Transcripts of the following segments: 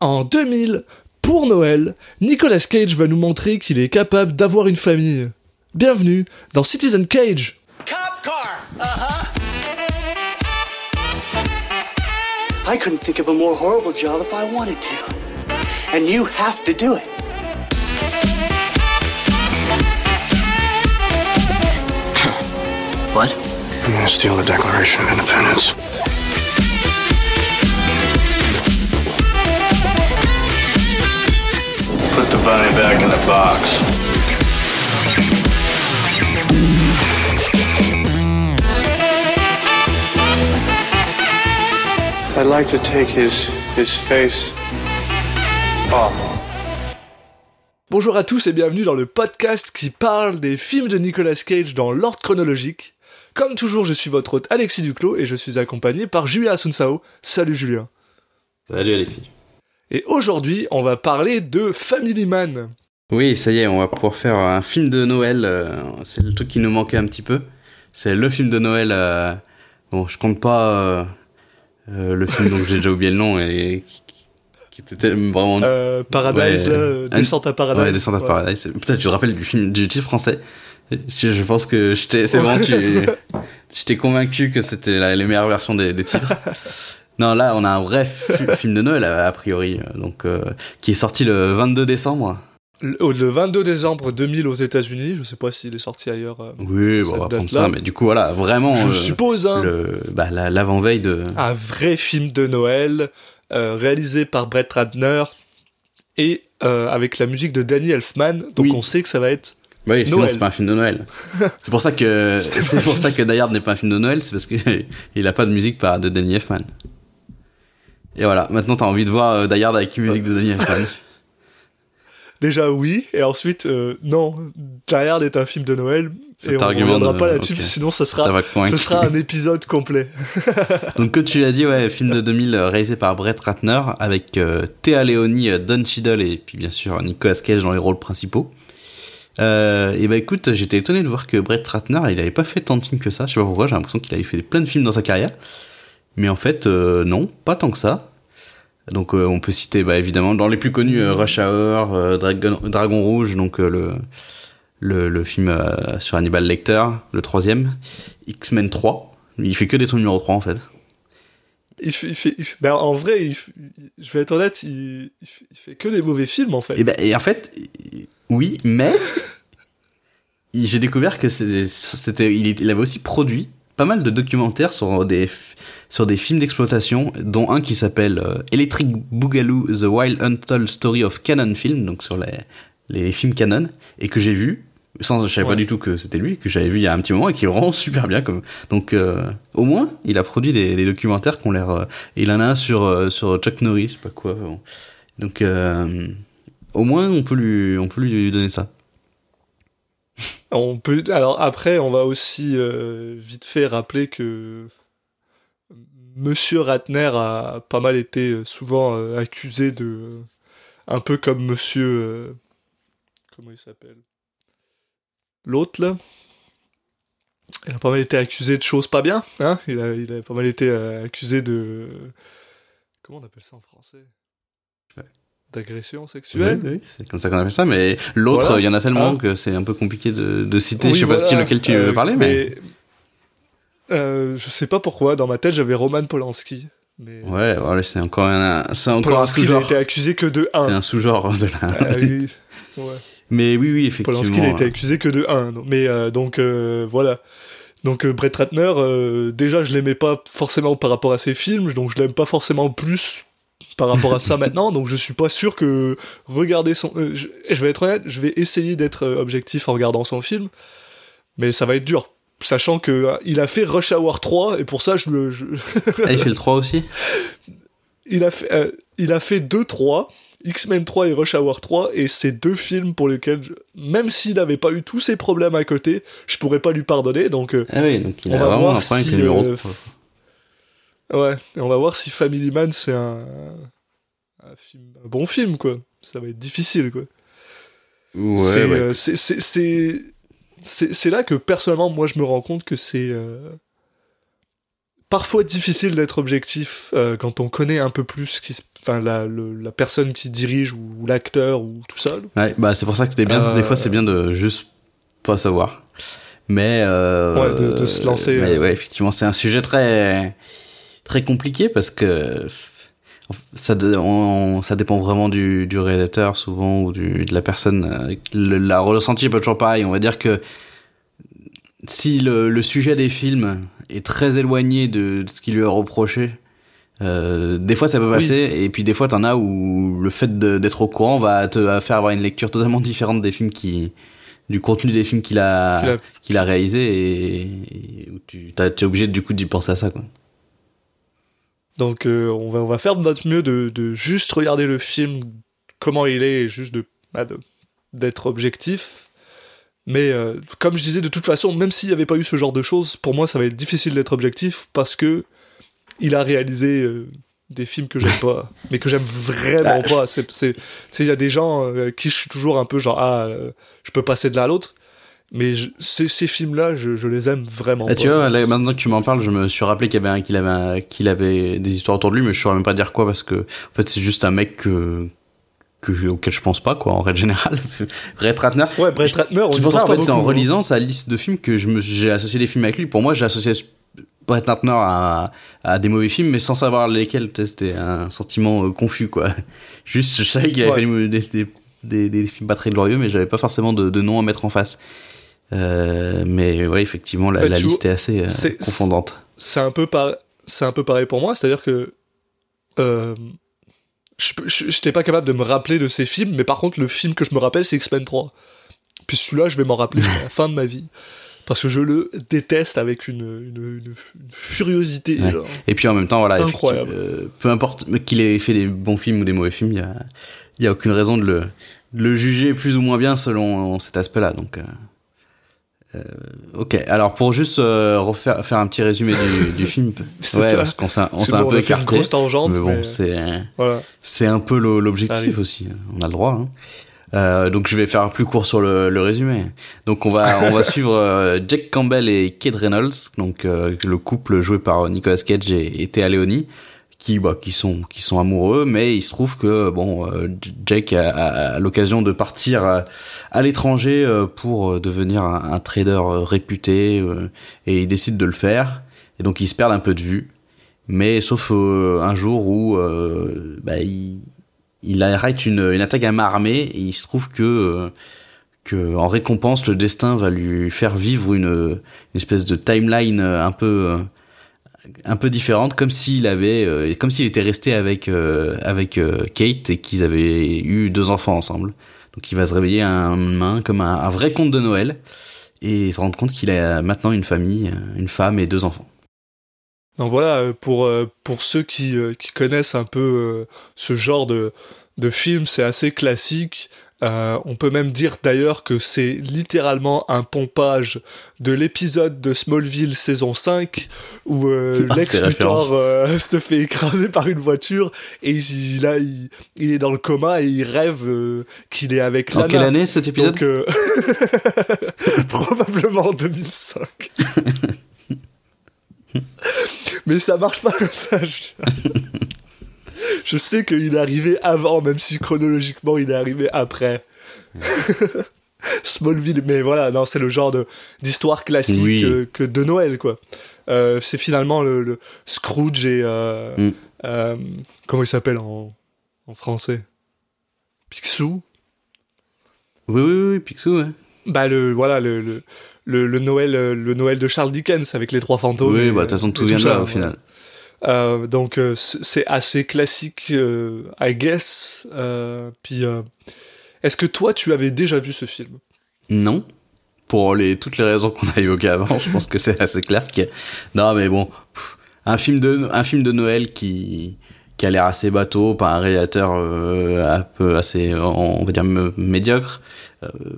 En 2000, pour Noël, Nicolas Cage va nous montrer qu'il est capable d'avoir une famille. Bienvenue dans Citizen Cage. Cop car. Uh-huh. I couldn't think of a more horrible job if I wanted to. And you have to do it. What? I'm gonna steal the Declaration of Independence. Bunny back in the box. I'd like to take his his face off. Bonjour à tous et bienvenue dans le podcast qui parle des films de Nicolas Cage dans l'ordre chronologique. Comme toujours, je suis votre hôte Alexis Duclos et je suis accompagné par Julien Asunsao. Salut Julien. Salut Alexis. Et aujourd'hui, on va parler de Family Man. Oui, ça y est, on va pouvoir faire un film de Noël. euh, c'est le truc qui nous manquait un petit peu. C'est le film de Noël. euh, bon, je compte pas euh, le film dont j'ai déjà oublié le nom et qui, était vraiment. Euh, Paradise, Ouais. euh, Descente à Paradise. Ouais, Descente à Ouais. Paradise. Peut-être tu te rappelles du film du titre français? Je, je pense que c'est bon, tu, je t'ai convaincu que c'était la, les meilleures versions des, des titres. Non, là, on a un vrai fi- film de Noël a, priori, euh, donc euh, qui est sorti le 22 décembre. Le, le 22 décembre 2000 aux États-Unis, je sais pas s'il est sorti ailleurs. euh, Oui, bon, on va prendre ça, mais du coup, voilà, vraiment, je euh, suppose, hein, le, bah, la- l'avant-veille de. un vrai film de Noël réalisé par Brett Ratner et avec la musique de Danny Elfman. Donc Oui. on sait que ça va être Oui, sinon c'est pas un film de Noël. c'est pour ça que C'est c'est pour ça que Die Hard n'est pas un film de Noël, c'est parce que il a pas de musique par de Danny Elfman. Et voilà, maintenant t'as envie de voir euh, Die Hard avec une musique de Danny Elfman. déjà oui et ensuite euh, non. Die Hard est un film de Noël et on ne reviendra de- pas là-dessus sinon ça sera ce sera un épisode complet. Donc comme tu l'as dit, ouais, film de 2000 euh, réalisé par Brett Ratner avec euh, Théa Leoni, euh, Don Cheadle et puis bien sûr Nicolas Cage dans les rôles principaux. Euh, et bah écoute, j'étais étonné de voir que Brett Ratner, il avait pas fait tant de films que ça. Je sais pas pourquoi, j'ai l'impression qu'il avait fait plein de films dans sa carrière. Mais en fait, euh, non, pas tant que ça. Donc euh, on peut citer bah, évidemment dans les plus connus euh, Rush Hour, euh, Dragon, Dragon Rouge, donc le, le le film sur Hannibal Lecter, le troisième, X-Men 3. Il fait que des trucs numéro 3 en fait. Il fait, il fait, il fait- ben, en vrai, il je vais être honnête, il, fait, que des mauvais films en fait. Et, ben, et en fait, oui, mais j'ai découvert que c'était, il, avait aussi produit pas mal de documentaires sur des, sur des films d'exploitation, dont un qui s'appelle euh, Electric Boogaloo: The Wild Untold Story of Canon Film, donc sur les, les films Canon, et que j'ai vu. Sans, je savais Ouais. pas du tout que c'était lui, que j'avais vu il y a un petit moment et qui est vraiment super bien. Comme... Donc, euh, au moins, il a produit des, des documentaires qui ont l'air. euh, il en a un sur, euh, sur Chuck Norris, je sais pas quoi. bon. Donc, au moins, on peut lui, on peut lui donner ça. On peut, alors après, on va aussi vite fait rappeler que Monsieur Ratner a pas mal été euh, souvent euh, accusé de, un peu comme Monsieur, euh, comment il s'appelle, l'autre là. Il a pas mal été accusé de choses pas bien, hein? Il a, il a pas mal été euh, accusé de, comment on appelle ça en français? Ouais. D'agression sexuelle. Oui, oui, c'est comme ça qu'on appelle ça, mais l'autre, Voilà. il y en a tellement Hein? que c'est un peu compliqué de, de citer. Oui, je sais pas lequel tu Euh, veux parler, mais. Euh, je sais pas pourquoi, dans ma tête j'avais Roman Polanski. Mais Ouais, voilà, c'est encore un, c'est encore un Polanski n'a sous-genre. été accusé que de C'est 1. un sous-genre de la. oui. Ouais. mais oui, oui, effectivement. Polanski n'a été accusé que de 1. Mais euh, donc euh, voilà. Donc euh, Brett Ratner, euh, déjà je l'aimais pas forcément par rapport à ses films, donc je l'aime pas forcément plus par rapport à ça maintenant, donc je suis pas sûr que regarder son... euh, je, je vais être honnête, je vais essayer d'être euh, objectif en regardant son film, mais ça va être dur. Sachant que euh, il a fait Rush Hour 3 et pour ça je le je- Ah, il fait le 3 aussi? Il a fait euh, il a fait 2 3 X-Men 3 et Rush Hour 3 et c'est deux films pour lesquels je- même s'il n'avait pas eu tous ces problèmes à côté, je pourrais pas lui pardonner donc euh, Ah oui, donc il On a va vraiment voir un si, numéro euh, 3. ouais, et on va voir si Family Man c'est un, un film un bon film quoi. Ça va être difficile quoi. Ouais, c'est ouais. euh, c'est c'est là que personnellement moi je me rends compte que c'est euh, parfois difficile d'être objectif euh, quand on connaît un peu plus qui, enfin la, la personne qui dirige ou, l'acteur ou tout ça. Ouais, bah c'est pour ça que c'était bien. Des fois, c'est bien de juste pas savoir. Mais ouais, de, de, se lancer. Mais ouais, effectivement, c'est un sujet très très compliqué parce que ça, ça dépend vraiment du, du réalisateur souvent ou du, de la personne. Le, la ressenti est pas toujours pareil. On va dire que si le, le, sujet des films est très éloigné de, ce qui lui est reproché, euh, des fois ça peut passer, et puis des fois t'en as où le fait d'être au courant va te faire avoir une lecture totalement différente des films qui, du contenu des films qu'il a, qu'il a, réalisé, et, et, tu es obligé du coup d'y penser à ça. Quoi. Donc euh, on, va, on va faire de notre mieux de, de, juste regarder le film comment il est et juste de bah, d'être objectif. Mais euh, comme je disais, de toute façon, même s'il n'y avait pas eu ce genre de choses, pour moi ça va être difficile d'être objectif parce que il a réalisé euh, des films que j'aime pas, mais que j'aime vraiment bah, pas. C'est, il y a des gens qui je suis toujours un peu genre ah, je peux passer de l'un à l'autre mais ces, ces films-là, je, je, les aime vraiment. Ah, tu vois, là, maintenant que tu m'en parles, je me suis rappelé qu'il avait, qu'il avait, qu'il avait des histoires autour de lui, mais je saurais même pas dire quoi parce que, en fait, c'est juste un mec que, que auquel je pense pas, quoi, en règle générale. Brett Ratner. Ouais, Brett Ratner. C'est pour ça, en fait, c'est en hein. relisant sa liste de films que je me, j'ai associé des films avec lui. Pour moi, j'ai associé Brett Ratner à, à des mauvais films, mais sans savoir lesquels. C'était un sentiment euh, confus, quoi. Juste, je savais qu'il avait fait des, des, des, des, films pas très glorieux, mais j'avais pas forcément de, de nom à mettre en face. Euh, mais ouais, effectivement, la, la liste est assez euh, confondante. C'est un peu par... c'est un peu pareil pour moi, c'est-à-dire que euh, je n'étais pas capable de me rappeler de ces films, mais par contre, le film que je me rappelle, c'est X-Men 3. Puis celui-là, je vais m'en rappeler à la fin de ma vie. Parce que je le déteste avec une, une, une, furiosité. Et puis en même temps, voilà, incroyable. Euh, peu importe qu'il ait fait des bons films ou des mauvais films, il n'y a, y a aucune raison de le, de le juger plus ou moins bien selon cet aspect-là. Donc, euh, ok, alors pour juste euh, refaire faire un petit résumé du, du film, ouais, parce qu'on s'est un peu écarté, mais bon, c'est voilà. c'est un peu l'objectif aussi, on a le droit. Hein. Euh, donc je vais faire plus court sur le, le résumé. Donc on va on va suivre euh, Jack Campbell et Kate Reynolds, donc le couple joué par Nicolas Cage et, et Théa Leoni qui bah, qui sont qui sont amoureux mais il se trouve que bon euh, Jake a, a, l'occasion de partir à, à l'étranger euh, pour euh, devenir un, un trader réputé et il décide de le faire. Et donc il se perd un peu de vue. Mais sauf un jour où bah, il, il arrête une, une attaque à main armée et il se trouve que que en récompense le destin va lui faire vivre une, une espèce de timeline un peu un peu différente, comme s'il avait, euh, comme s'il était resté avec euh, avec euh, Kate et qu'ils avaient eu deux enfants ensemble. Donc il va se réveiller un main comme un, vrai conte de Noël et se rendre compte qu'il a maintenant une famille, une femme et deux enfants. Donc voilà, pour pour ceux qui, connaissent un peu ce genre de de film, c'est assez classique. Euh, on peut même dire d'ailleurs que c'est littéralement un pompage de l'épisode de Smallville saison 5 où euh, Lex Luthor euh, se fait écraser par une voiture et il, là il, est dans le coma et il rêve qu'il est avec Lana. En quelle année cet épisode Donc, Probablement en 2005. Mais ça marche pas comme ça. je sais qu'il est arrivé avant, même si chronologiquement il est arrivé après. Smallville, mais voilà, non, c'est le genre de d'histoire classique que, de Noël, quoi. Euh, c'est finalement le, Scrooge et euh, mm. euh, comment il s'appelle en, en français? Picsou? Oui, oui, oui, Picsou, ouais. Bah le voilà le, le, le, Noël le Noël de Charles Dickens avec les trois fantômes. Oui, bah de toute façon tout vient de là au final. Euh, donc euh, c'est assez classique, euh, I guess. puis, est-ce que toi, tu avais déjà vu ce film? Non. Pour les, toutes les raisons qu'on a évoquées avant, je pense que c'est assez clair. Non, mais bon, un film de, un film de Noël qui, qui a l'air assez bateau, par un réalisateur un peu assez, on va dire, médiocre. Euh,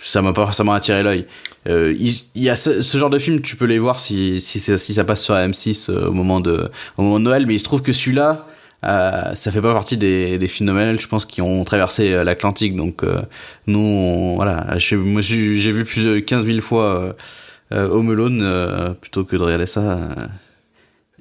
ça m'a pas forcément attiré l'œil. Euh, il, y a ce, genre de film, tu peux les voir si, si, ça passe sur M6 euh, au, moment de, au moment de Noël, mais il se trouve que celui-là, euh, ça fait pas partie des, films de Noël, je pense, qui ont traversé l'Atlantique. Donc, nous, on, voilà, j'ai vu plus de 15 000 fois Home Alone plutôt que de regarder ça.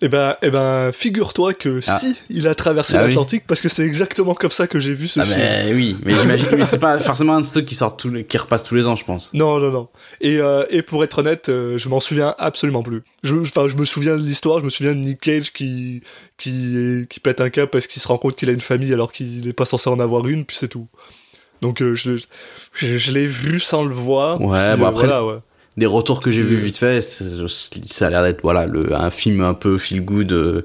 Eh ben, eh ben, figure-toi que Ah. si il a traversé Ah oui. l'Atlantique, parce que c'est exactement comme ça que j'ai vu ce Ah film. ben oui, mais j'imagine mais c'est pas forcément un de ceux qui sortent tous les, qui repassent tous les ans, je pense. Non, non, non. Et, euh, et pour être honnête, euh, je m'en souviens absolument plus. Je, enfin, je me souviens de l'histoire, je me souviens de Nick Cage qui, qui, qui pète un cap parce qu'il se rend compte qu'il a une famille alors qu'il n'est pas censé en avoir une, puis c'est tout. Donc euh, je, je, je l'ai vu sans le voir. Ouais, puis, bon, euh, après- voilà, ouais. Des retours que j'ai vus vite fait, ça a l'air d'être voilà le un film un peu feel good, euh,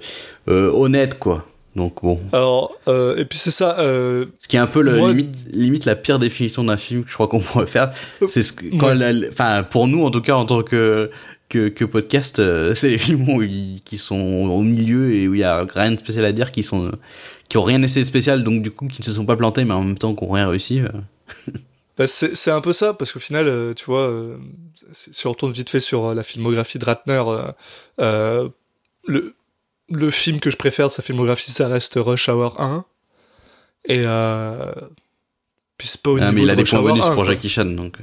euh, honnête quoi. Donc bon, Alors, euh, et puis c'est ça. Euh, ce qui est un peu le, Moi- limite limite la pire définition d'un film que je crois qu'on pourrait faire, c'est ce que quand Ouais. enfin pour nous en tout cas en tant que que, que podcast, euh, c'est les films où ils- qui sont au milieu et où il y a rien de spécial à dire, qui sont qui ont rien essayé de spécial, donc du coup qui ne se sont pas plantés, mais en même temps qui ont rien réussi. Bah, c'est c'est un peu ça, parce qu'au final, euh, tu vois, euh, si on retourne vite fait sur euh, la filmographie de Ratner, euh, euh, le, le film que je préfère de sa filmographie, ça reste Rush Hour 1. Et euh, puis c'est pas au Ah, niveau mais il de a des Rush points Hour bonus 1, pour. Jackie Chan, donc.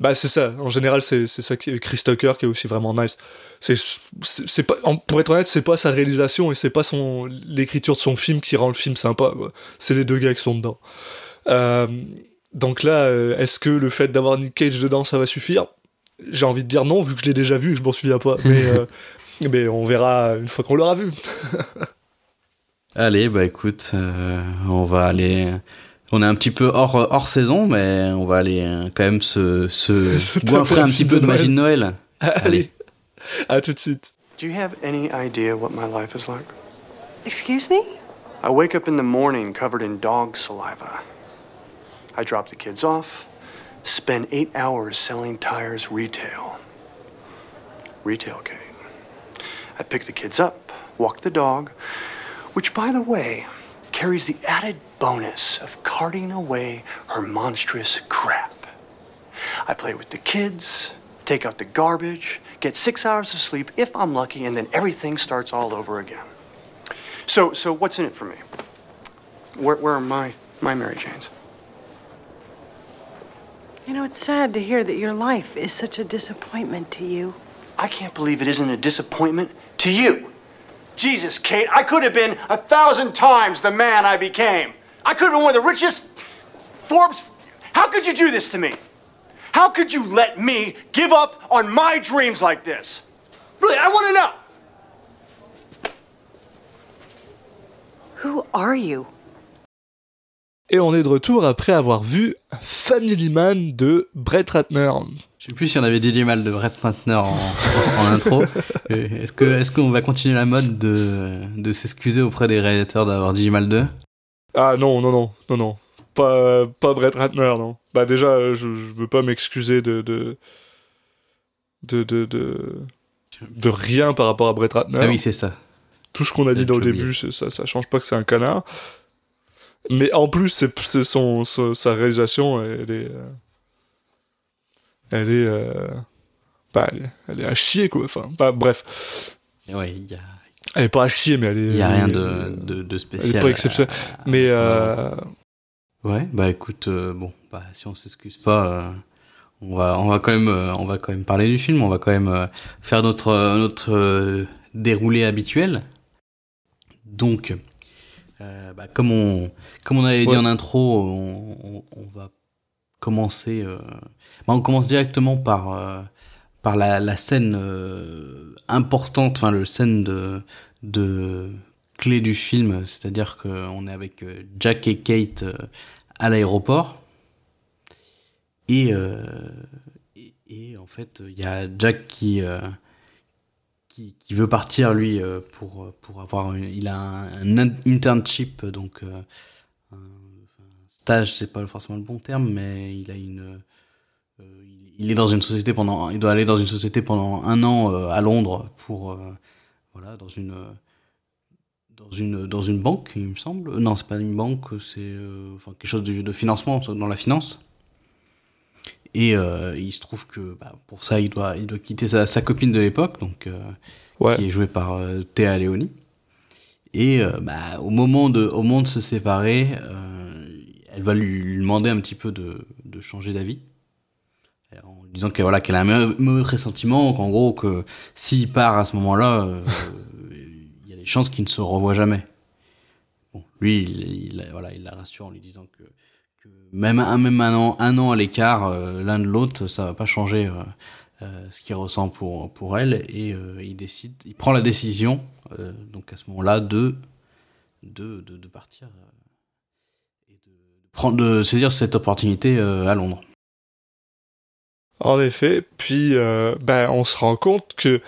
Bah c'est ça. En général, c'est c'est ça qui est Chris Tucker qui est aussi vraiment nice. C'est c'est pas pour être honnête, c'est pas sa réalisation et c'est pas son l'écriture de son film qui rend le film sympa. quoi. C'est les deux gars qui sont dedans. Euh, donc là, euh, est-ce que le fait d'avoir Nick Cage dedans, ça va suffire? J'ai envie de dire non, vu que je l'ai déjà vu et que je m'en souviens pas. Mais euh, mais on verra une fois qu'on l'aura vu. Allez, bah écoute, euh, on va aller. On est un petit peu hors, hors saison, mais on va aller euh, quand même se, se Se goinfrer un petit peu de de magie de Noël. Allez, à tout de suite. Do you have any idea what my life is like? Excuse me? I wake up in the morning covered in dog saliva. I drop the kids off, spend eight hours selling tires retail. Retail, Kate. I pick the kids up, walk the dog, which, by the way, carries the added bonus of carting away her monstrous crap. I play with the kids, take out the garbage, get six hours of sleep if I'm lucky, and then everything starts all over again. So, so what's in it for me? Where, where are my, my Mary Janes? You know, it's sad to hear that your life is such a disappointment to you. I can't believe it isn't a disappointment to you. Jesus, Kate, I could have been a thousand times the man I became. I could have been one of the richest Forbes. How could you do this to me? How could you let me give up on my dreams like this? Really, I want to know. Who are you? Et on est de retour après avoir vu Family Man de Brett Ratner. Je sais plus si on avait dit du mal de Brett Ratner en, en intro. Est-ce que est-ce qu'on va continuer la mode de, de s'excuser auprès des réalisateurs d'avoir dit du mal d'eux? Ah non, non, non, non, non. Pas, pas Brett Ratner, non. Bah déjà, je, je veux pas m'excuser de de, de, de, de, de rien par rapport à Brett Ratner. Ah oui, c'est ça. Tout ce qu'on a dit dans le début, ça, ça change pas que c'est un canard. Mais en plus, c'est son, sa, sa réalisation, elle est... euh, Elle est... euh, bah, elle est, elle est à chier, quoi. Enfin, bah, bref. Ouais, il y a, Elle est pas à chier, mais elle est... il y a elle rien de, de, de Elle spécial. est pas exceptionnelle. Mais... euh, Ouais, bah écoute, euh, bon, bah si on s'excuse pas, euh, on va, on va quand même, euh, on va quand même parler du film. On va quand même euh, faire notre, euh, notre euh, déroulé habituel. Donc, euh, bah, comme on, comme on avait dit en intro, on, on, on va commencer. euh, bah, on commence directement par, euh, par la, la scène euh, importante, enfin le scène de, de clé du film, c'est-à-dire qu'on est avec Jack et Kate à l'aéroport. Et, euh, et, et en fait, il y a Jack qui, euh, qui, veut partir, lui, euh, pour, pour avoir il a un, internship, donc euh, un, stage, c'est pas forcément le bon terme, mais il a une, euh, il, est dans une société pendant, il doit aller dans une société pendant un an euh, à Londres pour, euh, voilà, dans une, euh, dans une, dans une banque, il me semble. Non, c'est pas une banque, c'est euh, enfin quelque chose de, de financement dans la finance. Et euh, il se trouve que bah, pour ça, il doit, il doit quitter sa, sa copine de l'époque, donc euh, Ouais. qui est jouée par euh, Théa Leoni. Et euh, bah, au moment de, au moment de se séparer, euh, elle va lui, lui demander un petit peu de, de changer d'avis, en lui disant qu'elle voilà, qu'elle a un mauvais- pressentiment, qu'en gros que s'il part à ce moment-là, euh, chances qu'ils ne se revoient jamais. Bon, lui, il, il, voilà, il la rassure en lui disant que même un, même un an, un an à l'écart, euh, l'un de l'autre, ça va pas changer euh, euh, ce qu'il ressent pour pour elle, et il décide, il prend la décision, donc à ce moment-là, de de, de, partir et de, prendre, de saisir cette opportunité à Londres. En effet, puis ben on se rend compte que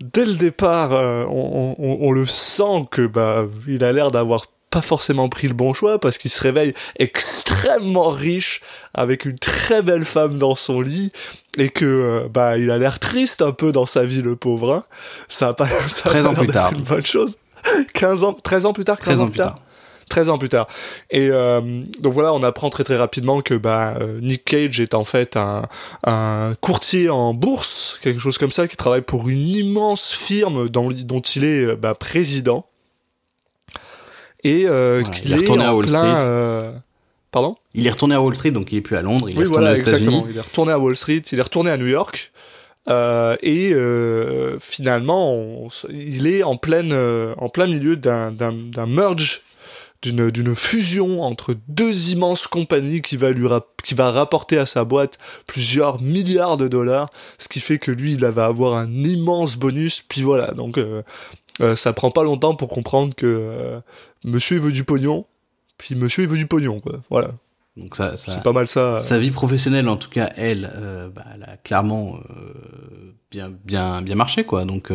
dès le départ, on, on- on le sent que bah il a l'air d'avoir pas forcément pris le bon choix parce qu'il se réveille extrêmement riche avec une très belle femme dans son lit et que euh, bah il a l'air triste un peu dans sa vie le pauvre. hein. Ça a pas ça a 13 pas ans plus tard. Une bonne chose. 15 ans, 13 ans plus tard, 15 13 ans plus tard. 13 ans plus tard. Et euh, donc voilà, on apprend très très rapidement que bah, euh, Nick Cage est en fait un, un courtier en bourse, quelque chose comme ça, qui travaille pour une immense firme dont, dont il est euh, bah, président. Et euh, Voilà, il qu'il est retourné à Wall plein... Street. euh, Pardon Il est retourné à Wall Street, donc il est plus à Londres, il est oui, retourné voilà, aux États-Unis. exactement. Il est retourné à Wall Street, il est retourné à New York. euh, et euh, finalement, on il est en, pleine, euh, en plein milieu d'un merge, d'une fusion entre deux immenses compagnies qui va, lui qui va rapporter à sa boîte plusieurs milliards de dollars, ce qui fait que lui, il va avoir un immense bonus. Puis voilà, donc euh, ça prend pas longtemps pour comprendre que euh, monsieur il veut du pognon, puis monsieur il veut du pognon, quoi. Voilà, Donc ça, ça, c'est pas mal ça. Sa vie professionnelle, en tout cas, elle, euh, bah, elle a clairement euh, bien, bien, bien marché, quoi. Donc,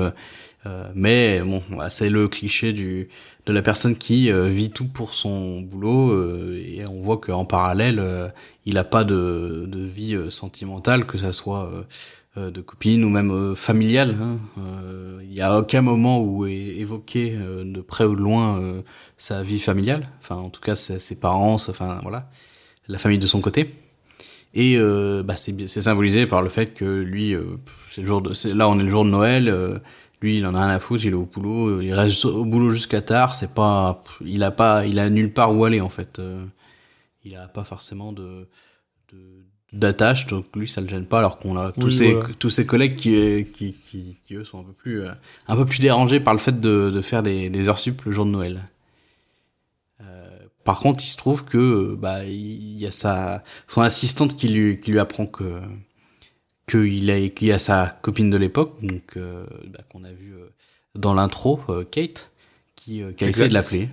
mais bon, c'est le cliché du de la personne qui vit tout pour son boulot et on voit qu'en parallèle, il a pas de, de vie sentimentale, que ça soit de copine ou même euh, familiale. hein. Euh, Il y a aucun moment où est évoqué euh, de près ou de loin euh, sa vie familiale. Enfin, en tout cas, ses, parents, enfin voilà la famille de son côté. Et euh, bah, c'est symbolisé par le fait que lui, euh, c'est le jour de, là on est le jour de Noël, euh, lui il en a rien à foutre, il est au boulot, euh, il reste au boulot jusqu'à tard, c'est pas, il a pas, il a nulle part où aller en fait. Euh, il a pas forcément de de- d'attache, donc lui ça le gêne pas, alors qu'on a tous Oui, ses voilà. tous ses collègues qui, qui qui qui eux sont un peu plus euh, un peu plus dérangés par le fait de de faire des des heures sup le jour de Noël. Euh, par contre, il se trouve que euh, bah il y a sa son assistante qui lui qui lui apprend que que il a qu'il y a sa copine de l'époque donc euh, bah, qu'on a vu euh, dans l'intro euh, Kate qui euh, qui a essayé de l'appeler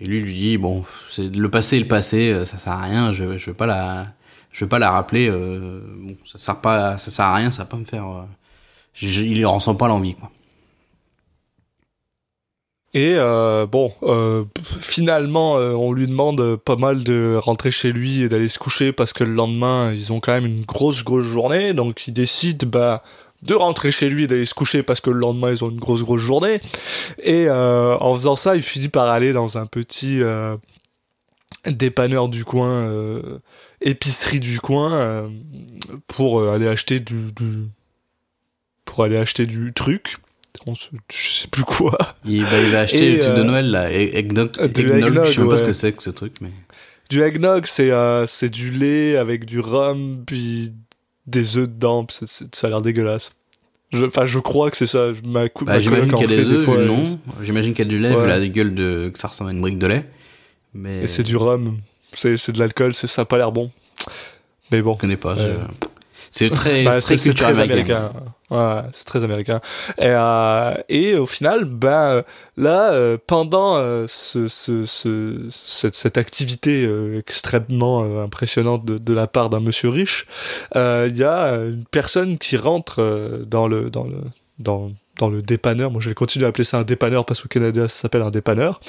et lui lui dit bon c'est le passé est le passé euh, ça sert à rien je je vais pas la je vais pas la rappeler euh, bon ça sert pas ça sert à rien ça va pas me faire euh, il en ressent pas l'envie quoi Et euh, bon, euh, finalement, on lui demande pas mal de rentrer chez lui et d'aller se coucher parce que le lendemain, ils ont quand même une grosse, grosse journée. Donc, il décide bah, de rentrer chez lui et d'aller se coucher parce que le lendemain, ils ont une grosse, grosse journée. Et en faisant ça, il finit par aller dans un petit dépanneur du coin, euh, épicerie du coin, euh, pour euh, aller acheter du, du... pour aller acheter du truc. On se- je sais plus quoi. il va il va acheter Et, le truc de euh, Noël là eggnog, euh, eggnog, je sais même pas ce que c'est que ce truc mais Du eggnog, c'est c'est du lait avec du rhum, puis des œufs dedans, ça a l'air dégueulasse. Enfin, je, crois que c'est ça. Ma, Bah, ma j'imagine qu'il y a des œufs, vu c'est- J'imagine qu'il y a du lait, vu Ouais. la gueule de, que ça ressemble à une brique de lait. Mais Et c'est du rhum. C'est c'est de l'alcool, c'est ça a pas l'air bon. Mais bon. je connais pas. je- Ouais. C'est très, Bah, très américain. Ouais, c'est très américain. Et, euh, et au final, ben là, euh, pendant euh, ce, ce, ce- cette, cette activité euh, extrêmement euh, impressionnante de, de la part d'un monsieur riche, euh, il y a une personne qui rentre euh, dans le dans le dans dans le dépanneur, moi je vais continuer à appeler ça un dépanneur parce qu'au Canada ça s'appelle un dépanneur.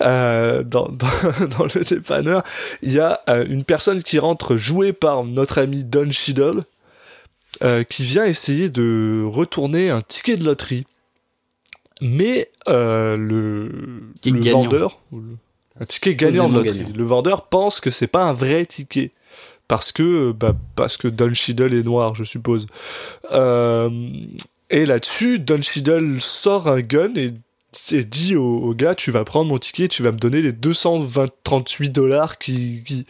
Euh, dans, dans, dans le dépanneur, il y a euh, une personne qui rentre jouée par notre ami Don Cheadle, euh, qui vient essayer de retourner un ticket de loterie. Mais euh, le, vendeur, un ticket gagnant de loterie, gagnant. le vendeur pense que c'est pas un vrai ticket. Parce que, bah, parce que Don Cheadle est noir, je suppose. Euh, et là-dessus, Don Cheadle sort un gun et, dit au, gars, tu vas prendre mon ticket, tu vas me donner les 238 dollars qui, qui...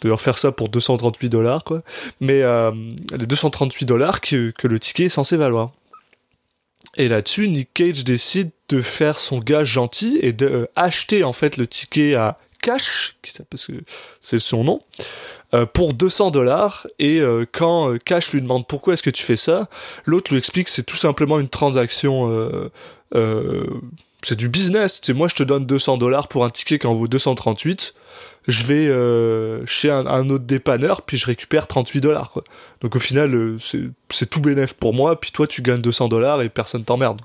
D'ailleurs, faire ça pour 238 dollars, quoi. Mais euh, les 238 dollars que, que le ticket est censé valoir. Et là-dessus, Nick Cage décide de faire son gars gentil et de euh, acheter en fait le ticket à Cash, parce que c'est son nom, euh, pour 200 dollars. Et euh, quand euh, Cash lui demande pourquoi est-ce que tu fais ça, l'autre lui explique que c'est tout simplement une transaction. euh, c'est du business. C'est moi, je te donne 200 dollars pour un ticket qui en vaut 238. Je vais euh, chez un, autre dépanneur, puis je récupère 38 dollars. Donc au final, c'est- tout bénéf pour moi, puis toi, tu gagnes 200 dollars et personne t'emmerde.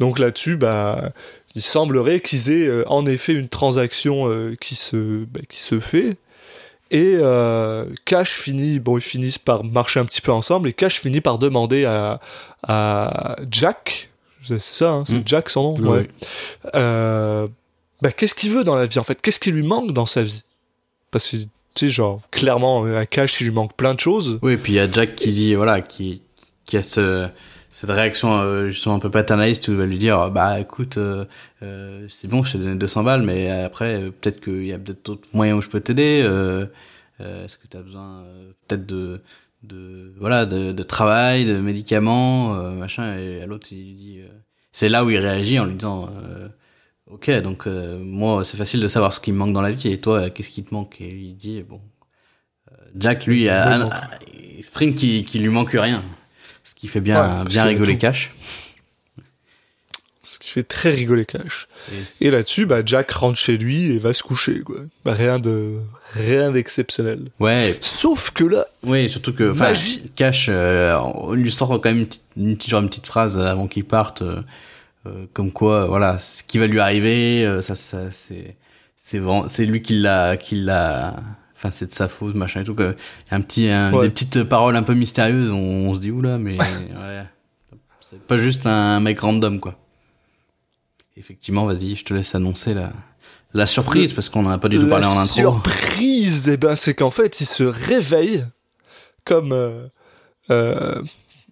Donc là-dessus, bah, il semblerait qu'ils aient euh, en effet une transaction qui, se, bah, qui se fait. Et euh, Cash finit, bon, ils finissent par marcher un petit peu ensemble, et Cash finit par demander à, à Jack, c'est ça, hein, c'est Mm. Jack son nom, Oui, ouais. oui. Euh, bah, qu'est-ce qu'il veut dans la vie en fait? Qu'est-ce qui lui manque dans sa vie? Parce que, tu sais, genre, clairement, à Cash, il lui manque plein de choses. Oui, et puis il y a Jack qui dit, voilà, qui, qui a ce, cette réaction euh, justement un peu paternaliste où il va lui dire, bah écoute, euh, euh, c'est bon, je t'ai donné 200 balles, mais après, euh, peut-être qu'il y a peut-être d'autres moyens où je peux t'aider. Euh, euh, Est-ce que tu as besoin euh, peut-être de, de, voilà, de, de travail, de médicaments, euh, machin Et à l'autre, il lui dit, euh, c'est là où il réagit en lui disant, euh, ok, donc euh, moi, c'est facile de savoir ce qui me manque dans la vie, et toi, qu'est-ce qui te manque? Et lui, il dit, bon, Jack, lui, a, a- a- exprime qu'il qu'il lui manque rien. Ce qui fait bien, Ouais, bien rigoler. Cash. Ce qui fait très rigoler Cash. Et, Et là-dessus, bah, Jack rentre chez lui et va se coucher, quoi. Bah, rien de, rien d'exceptionnel. Ouais, Sauf que là, oui, surtout que Magie. Cash, euh, on lui sort quand même une petite, une petite, genre une petite phrase avant qu'il parte, euh, euh, comme quoi, voilà, ce qui va lui arriver, euh, ça, ça, c'est, c'est lui qui l'a, qui l'a, enfin, c'est de sa faute, machin et tout. Que, un petit, un- Ouais. des petites paroles un peu mystérieuses, on, on se dit oula, mais ouais, c'est pas juste un mec random, quoi. Effectivement, vas-y, je te laisse annoncer la, la surprise parce qu'on en a pas du tout parlé la en intro. surprise, eh ben, c'est qu'en fait, il se réveille comme, euh, euh,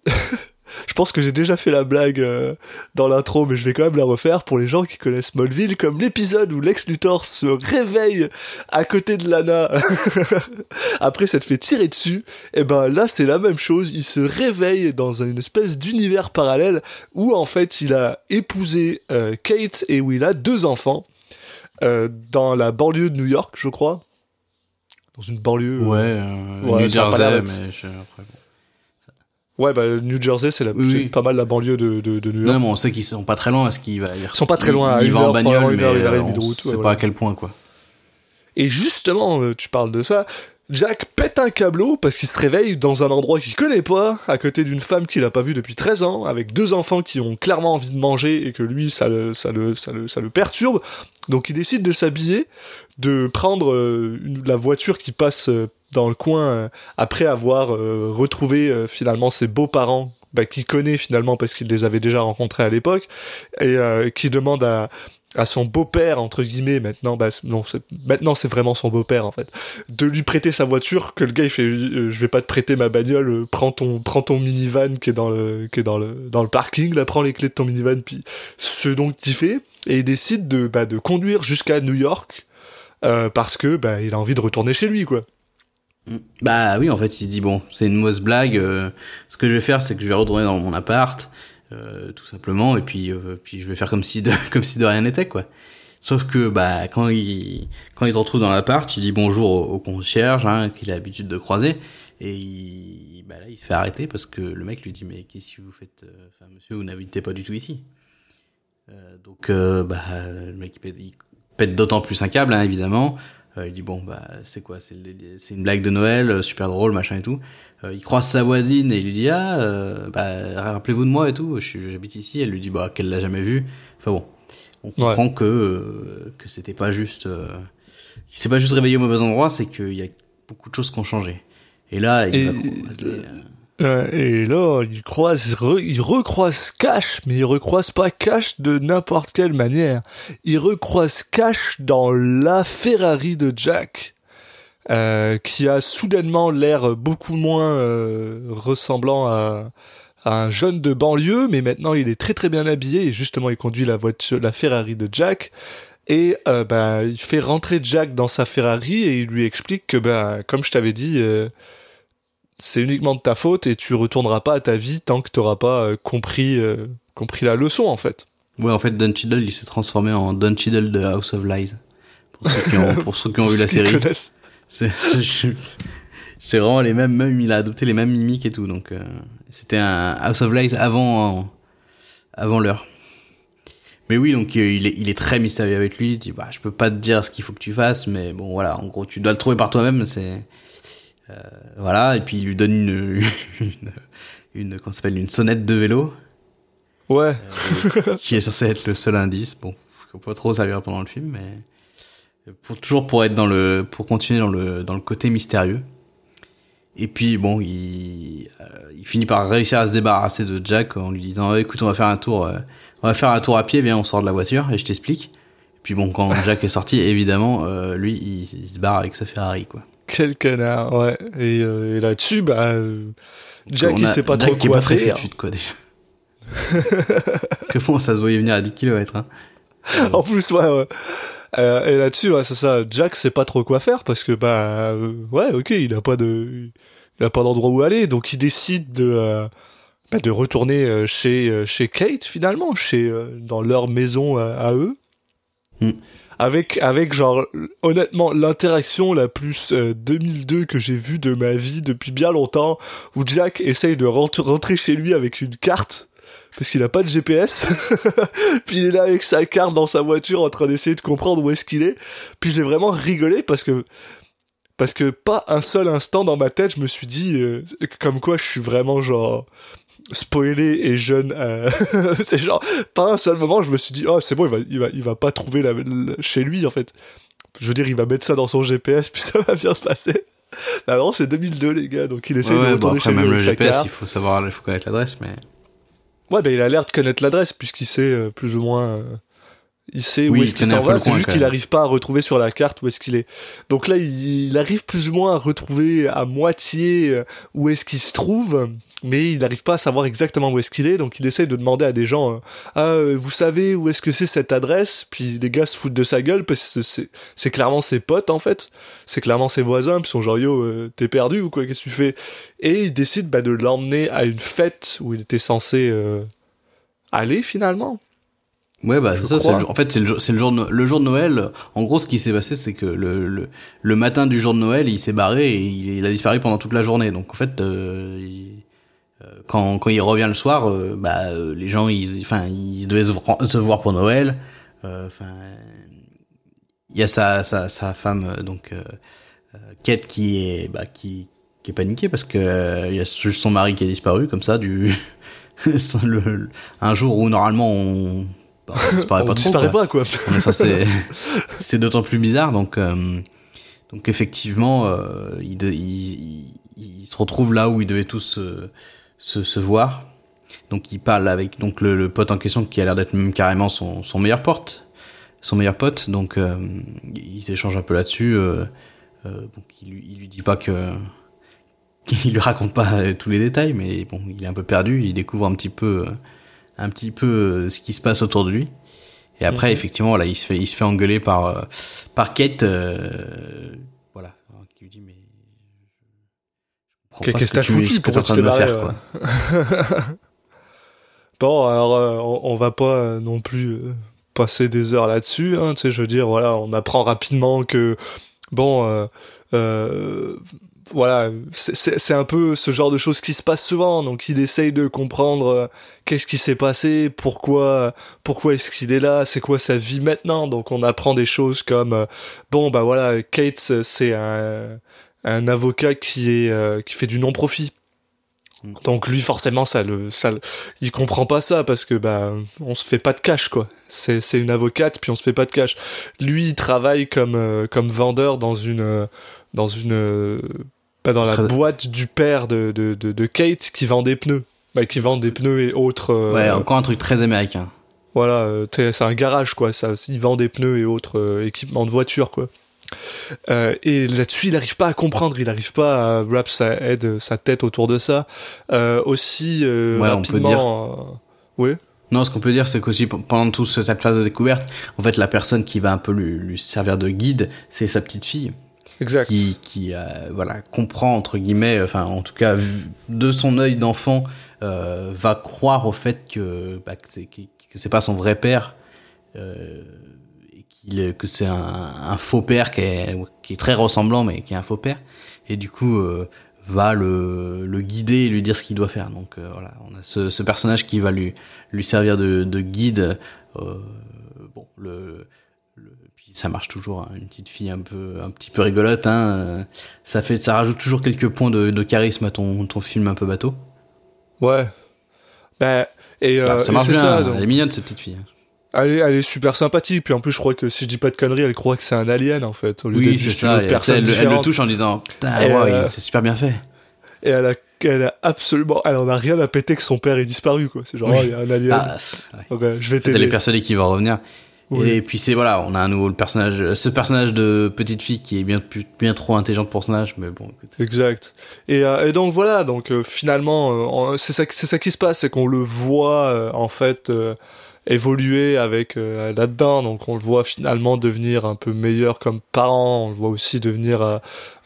je pense que j'ai déjà fait la blague euh, dans l'intro, mais je vais quand même la refaire pour les gens qui connaissent Smallville, comme l'épisode où Lex Luthor se réveille à côté de Lana après s'être fait tirer dessus. Et ben là, c'est la même chose. Il se réveille dans une espèce d'univers parallèle où en fait, il a épousé euh, Kate et où il a deux enfants euh, dans la banlieue de New York, je crois. Dans une banlieue. Ouais, Ouais, New Jersey, mais je, après, bon. Ouais, bah, New Jersey, c'est Oui, pas mal la banlieue de, de, de New Non, York. mais on sait qu'ils sont pas très loin. Est-ce qu'il va Ils sont pas très loin, à Il, il va en bagnole, mais et euh, on sait ouais, pas à quel point, quoi. Et justement, euh, tu parles de ça, Jack pète un câbleau parce qu'il se réveille dans un endroit qu'il connaît pas, à côté d'une femme qu'il a pas vue depuis 13 ans, avec deux enfants qui ont clairement envie de manger et que lui, ça le, ça le, ça le, ça le perturbe. Donc il décide de s'habiller, de prendre euh, la voiture qui passe euh, dans le coin euh, après avoir retrouvé finalement ses beaux-parents bah, qu'il connaît finalement parce qu'il les avait déjà rencontrés à l'époque et qui demande à, à son beau-père entre guillemets maintenant bah non c'est- maintenant c'est vraiment son beau-père en fait de lui prêter sa voiture que le gars il fait euh, je vais pas te prêter ma bagnole euh, prends ton prends ton minivan qui est dans le qui est dans le dans le parking là prends les clés de ton minivan puis ce donc qu'il fait et il décide de bah, de conduire jusqu'à New York euh, parce que bah il a envie de retourner chez lui quoi Bah oui, en fait, il se dit bon, c'est une mauvaise blague. euh, ce que je vais faire, c'est que je vais retourner dans mon appart, tout simplement, et puis euh, puis je vais faire comme si de comme si de rien n'était, quoi. Sauf que bah quand il quand il se retrouve dans l'appart, il dit bonjour au, concierge hein, qu'il a l'habitude de croiser, et il, bah là il se fait arrêter parce que le mec lui dit mais qu'est-ce que vous faites, euh, monsieur, vous n'habitez pas du tout ici. Euh, donc euh, bah le mec il pète d'autant plus un câble hein, évidemment. Euh, il dit bon bah c'est quoi c'est une blague de Noël euh, super drôle machin et tout. Euh, il croise sa voisine et il lui dit ah euh, bah rappelez-vous de moi et tout j'habite ici. Elle lui dit bah qu'elle l'a jamais vu. Enfin bon on comprend que euh, que c'était pas juste euh, il s'est pas juste réveillé au mauvais endroit c'est qu'il y a beaucoup de choses qui ont changé. Et là il Et- va croiser, et là, il croise, il recroise Cash, mais il recroise pas Cash de n'importe quelle manière. Il recroise Cash dans la Ferrari de Jack, euh, qui a soudainement l'air beaucoup moins euh, ressemblant à, un jeune de banlieue, mais maintenant il est très très bien habillé et justement il conduit la voiture, la Ferrari de Jack. Et euh, bah, il fait rentrer Jack dans sa Ferrari et il lui explique que, bah, comme je t'avais dit, euh, c'est uniquement de ta faute et tu retourneras pas à ta vie tant que t'auras pas euh, compris euh, compris la leçon en fait. Ouais, en fait, Don Cheadle, il s'est transformé en Don Cheadle de House of Lies. Pour ceux qui ont, pour ceux qui ont vu la série. C'est vraiment les mêmes, même il a adopté les mêmes mimiques et tout. Donc euh, c'était un House of Lies avant avant l'heure. Mais oui, donc il est il est très mystérieux avec lui. Il dit bah je peux pas te dire ce qu'il faut que tu fasses, mais bon voilà, en gros tu dois le trouver par toi-même. C'est voilà et puis il lui donne une une, une s'appelle une sonnette de vélo Ouais. qui est censé être le seul indice. Bon, comprends pas trop servir pendant le film, mais pour toujours pour être dans le, pour continuer dans le dans le côté mystérieux. Et puis bon, il euh, il finit par réussir à se débarrasser de Jack en lui disant écoute, on va faire un tour, euh, on va faire un tour à pied, viens, on sort de la voiture et je t'explique. Et puis bon, quand Jack est sorti, évidemment, euh, lui, il, il se barre avec sa Ferrari quoi. Quel connard, ouais. Et, euh, et là-dessus, bah, Jack, il sait pas Jack trop qui est quoi pas très faire. futude, quoi déjà. que bon, ça se voyait venir à 10 km. Hein. En plus, ouais, ouais. Euh, et là-dessus, ouais, c'est ça. Jack sait pas trop quoi faire parce que, bah, euh, ouais, ok, il a pas de, il a pas d'endroit où aller, donc il décide de, euh, bah, de retourner chez, chez Kate finalement, chez, dans leur maison à eux. Mm. Avec, avec genre, honnêtement, l'interaction la plus euh, 2002 que j'ai vue de ma vie depuis bien longtemps, où Jack essaye de rent- rentrer chez lui avec une carte, parce qu'il a pas de GPS, puis il est là avec sa carte dans sa voiture en train d'essayer de comprendre où est-ce qu'il est, puis j'ai vraiment rigolé parce que parce que pas un seul instant dans ma tête je me suis dit euh, comme quoi je suis vraiment genre spoilé et jeune euh, c'est genre pas un seul moment je me suis dit oh c'est bon il va il va il va pas trouver la, la- chez lui en fait je veux dire il va mettre ça dans son GPS puis ça va bien se passer bah non c'est 2002 les gars donc il essaie Ouais, de ouais, bon, retourner après, chez lui même le avec sa GPS, carte il faut savoir, il faut connaître l'adresse, mais. Ouais, bah, il a l'air de connaître l'adresse, puisqu'il sait euh, plus ou moins. euh, il sait Oui, où est-ce qu'il s'en va, le c'est juste qu'il n'arrive pas à retrouver sur la carte où est-ce qu'il est. Donc là, il, il arrive plus ou moins à retrouver à moitié euh, où est-ce qu'il se trouve, mais il n'arrive pas à savoir exactement où est-ce qu'il est, donc il essaye de demander à des gens euh, Ah, euh, vous savez où est-ce que c'est cette adresse? Puis les gars se foutent de sa gueule, parce que c'est- clairement ses potes, en fait. C'est clairement ses voisins, puis ils sont genre Yo, euh, t'es perdu ou quoi? Qu'est-ce que tu fais? Et il décide bah, de l'emmener à une fête où il était censé euh, aller, finalement. Ouais, bah, c'est ça, c'est en fait, c'est le, jour- c'est le jour, de, No- le jour de Noël. En gros, ce qui s'est passé, c'est que le, le, le matin du jour de Noël, il s'est barré et il, il a disparu pendant toute la journée. Donc, en fait, euh, il- quand, quand il revient le soir, euh, bah, euh, les gens, ils, enfin, ils devaient se, voir- pour Noël. Euh, Enfin, il y a sa, sa, sa femme, euh, donc, euh, euh, Kate, qui est, bah, qui, qui est paniquée parce que euh, il y a juste son mari qui est disparu, comme ça, du, le- un jour où normalement on, bah, on disparaît On pas trop. disparaît quoi. pas, quoi. On est censé- c'est d'autant plus bizarre. Donc, euh, donc effectivement, euh, ils, ils, ils- ils se retrouvent là où ils devaient tous se, se, se voir. Donc, il parle avec donc le, le pote en question qui a l'air d'être même carrément son, son meilleur pote, son meilleur pote. Donc, euh, ils échangent un peu là-dessus. Euh, euh, donc, il, lui- il lui dit pas que il lui raconte pas euh, tous les détails, mais bon, il est un peu perdu. Il découvre un petit peu, euh, un petit peu euh, ce qui se passe autour de lui. Et après, Mhm. effectivement, voilà, il se fait, il se fait engueuler par, par Kate, euh, voilà, qui lui dit mais je comprends pas Qu'est-ce ce que t'as tu- foutu ce que tu faire, quoi. Bon, alors, euh, on, on va pas euh, non plus euh, passer des heures là-dessus. Hein, tu sais, je veux dire, voilà, on apprend rapidement que, bon, voilà, c'est- un peu ce genre de choses qui se passe souvent. Donc, il essaye de comprendre qu'est-ce qui s'est passé, pourquoi, pourquoi est-ce qu'il est là, c'est quoi sa vie maintenant. Donc, on apprend des choses comme, bon, bah voilà, Kate, c'est un, un avocat qui est, euh, qui fait du non-profit. Donc lui forcément ça le ça le- il comprend pas ça parce que bah on se fait pas de cash quoi. C'est c'est une avocate puis on se fait pas de cash. Lui il travaille comme euh, comme vendeur dans une euh, dans une pas dans la boîte du père de, de, de, de Kate qui vend des pneus. Bah, qui vend des pneus et autres euh, Ouais, encore un truc très américain. voilà, c'est un garage quoi, ça, il vend des pneus et autres équipements de voiture quoi. Euh, et là-dessus, il n'arrive pas à comprendre, il n'arrive pas à wrap sa, head, sa tête autour de ça. Euh, aussi euh, Ouais, on peut rapidement, euh, oui. Non, ce qu'on peut dire, c'est qu'aussi pendant toute cette phase de découverte, en fait, la personne qui va un peu lui, lui servir de guide, c'est sa petite fille. Exact. qui, qui euh, voilà comprend entre guillemets enfin en tout cas de son œil d'enfant euh, va croire au fait que, bah, que c'est pas son vrai père, euh, qu'il que c'est un, un, faux père qui est, qui est très ressemblant mais qui est un faux père, et du coup euh, va le, le guider et lui dire ce qu'il doit faire. Donc euh, voilà, on a ce, ce, personnage qui va lui lui servir de, de guide. Euh, bon, le, le, puis ça marche toujours. Hein, une petite fille un peu un petit peu rigolote. Hein, ça fait ça rajoute toujours quelques points de, de charisme à ton ton film un peu bateau. Ouais. Ben et, bah, ça marche bien. ça, elle est mignonne cette petite fille. hein. Elle est, elle est super sympathique. Puis en plus, je crois que si je dis pas de conneries, elle croit que c'est un alien en fait. Au lieu Oui, c'est ça. une personne elle, elle le touche en disant ouais, euh, c'est super bien fait. Et elle a, elle a absolument, elle en a rien à péter que son père est disparu quoi. C'est genre, Oui. oh, il y a un alien. Ah, c'est- ouais. Ok, je vais t'aider. persuadée qu'il va revenir. Oui. Et puis c'est voilà, on a à nouveau le personnage, ce personnage de petite fille qui est bien bien trop intelligente pour son âge, mais bon. écoute. Exact. Et, euh, et donc voilà, donc euh, finalement, euh, c'est ça, c'est ça qui se passe, c'est qu'on le voit en fait évoluer avec euh, là-dedans. Donc on le voit finalement devenir un peu meilleur comme parent. On le voit aussi devenir euh,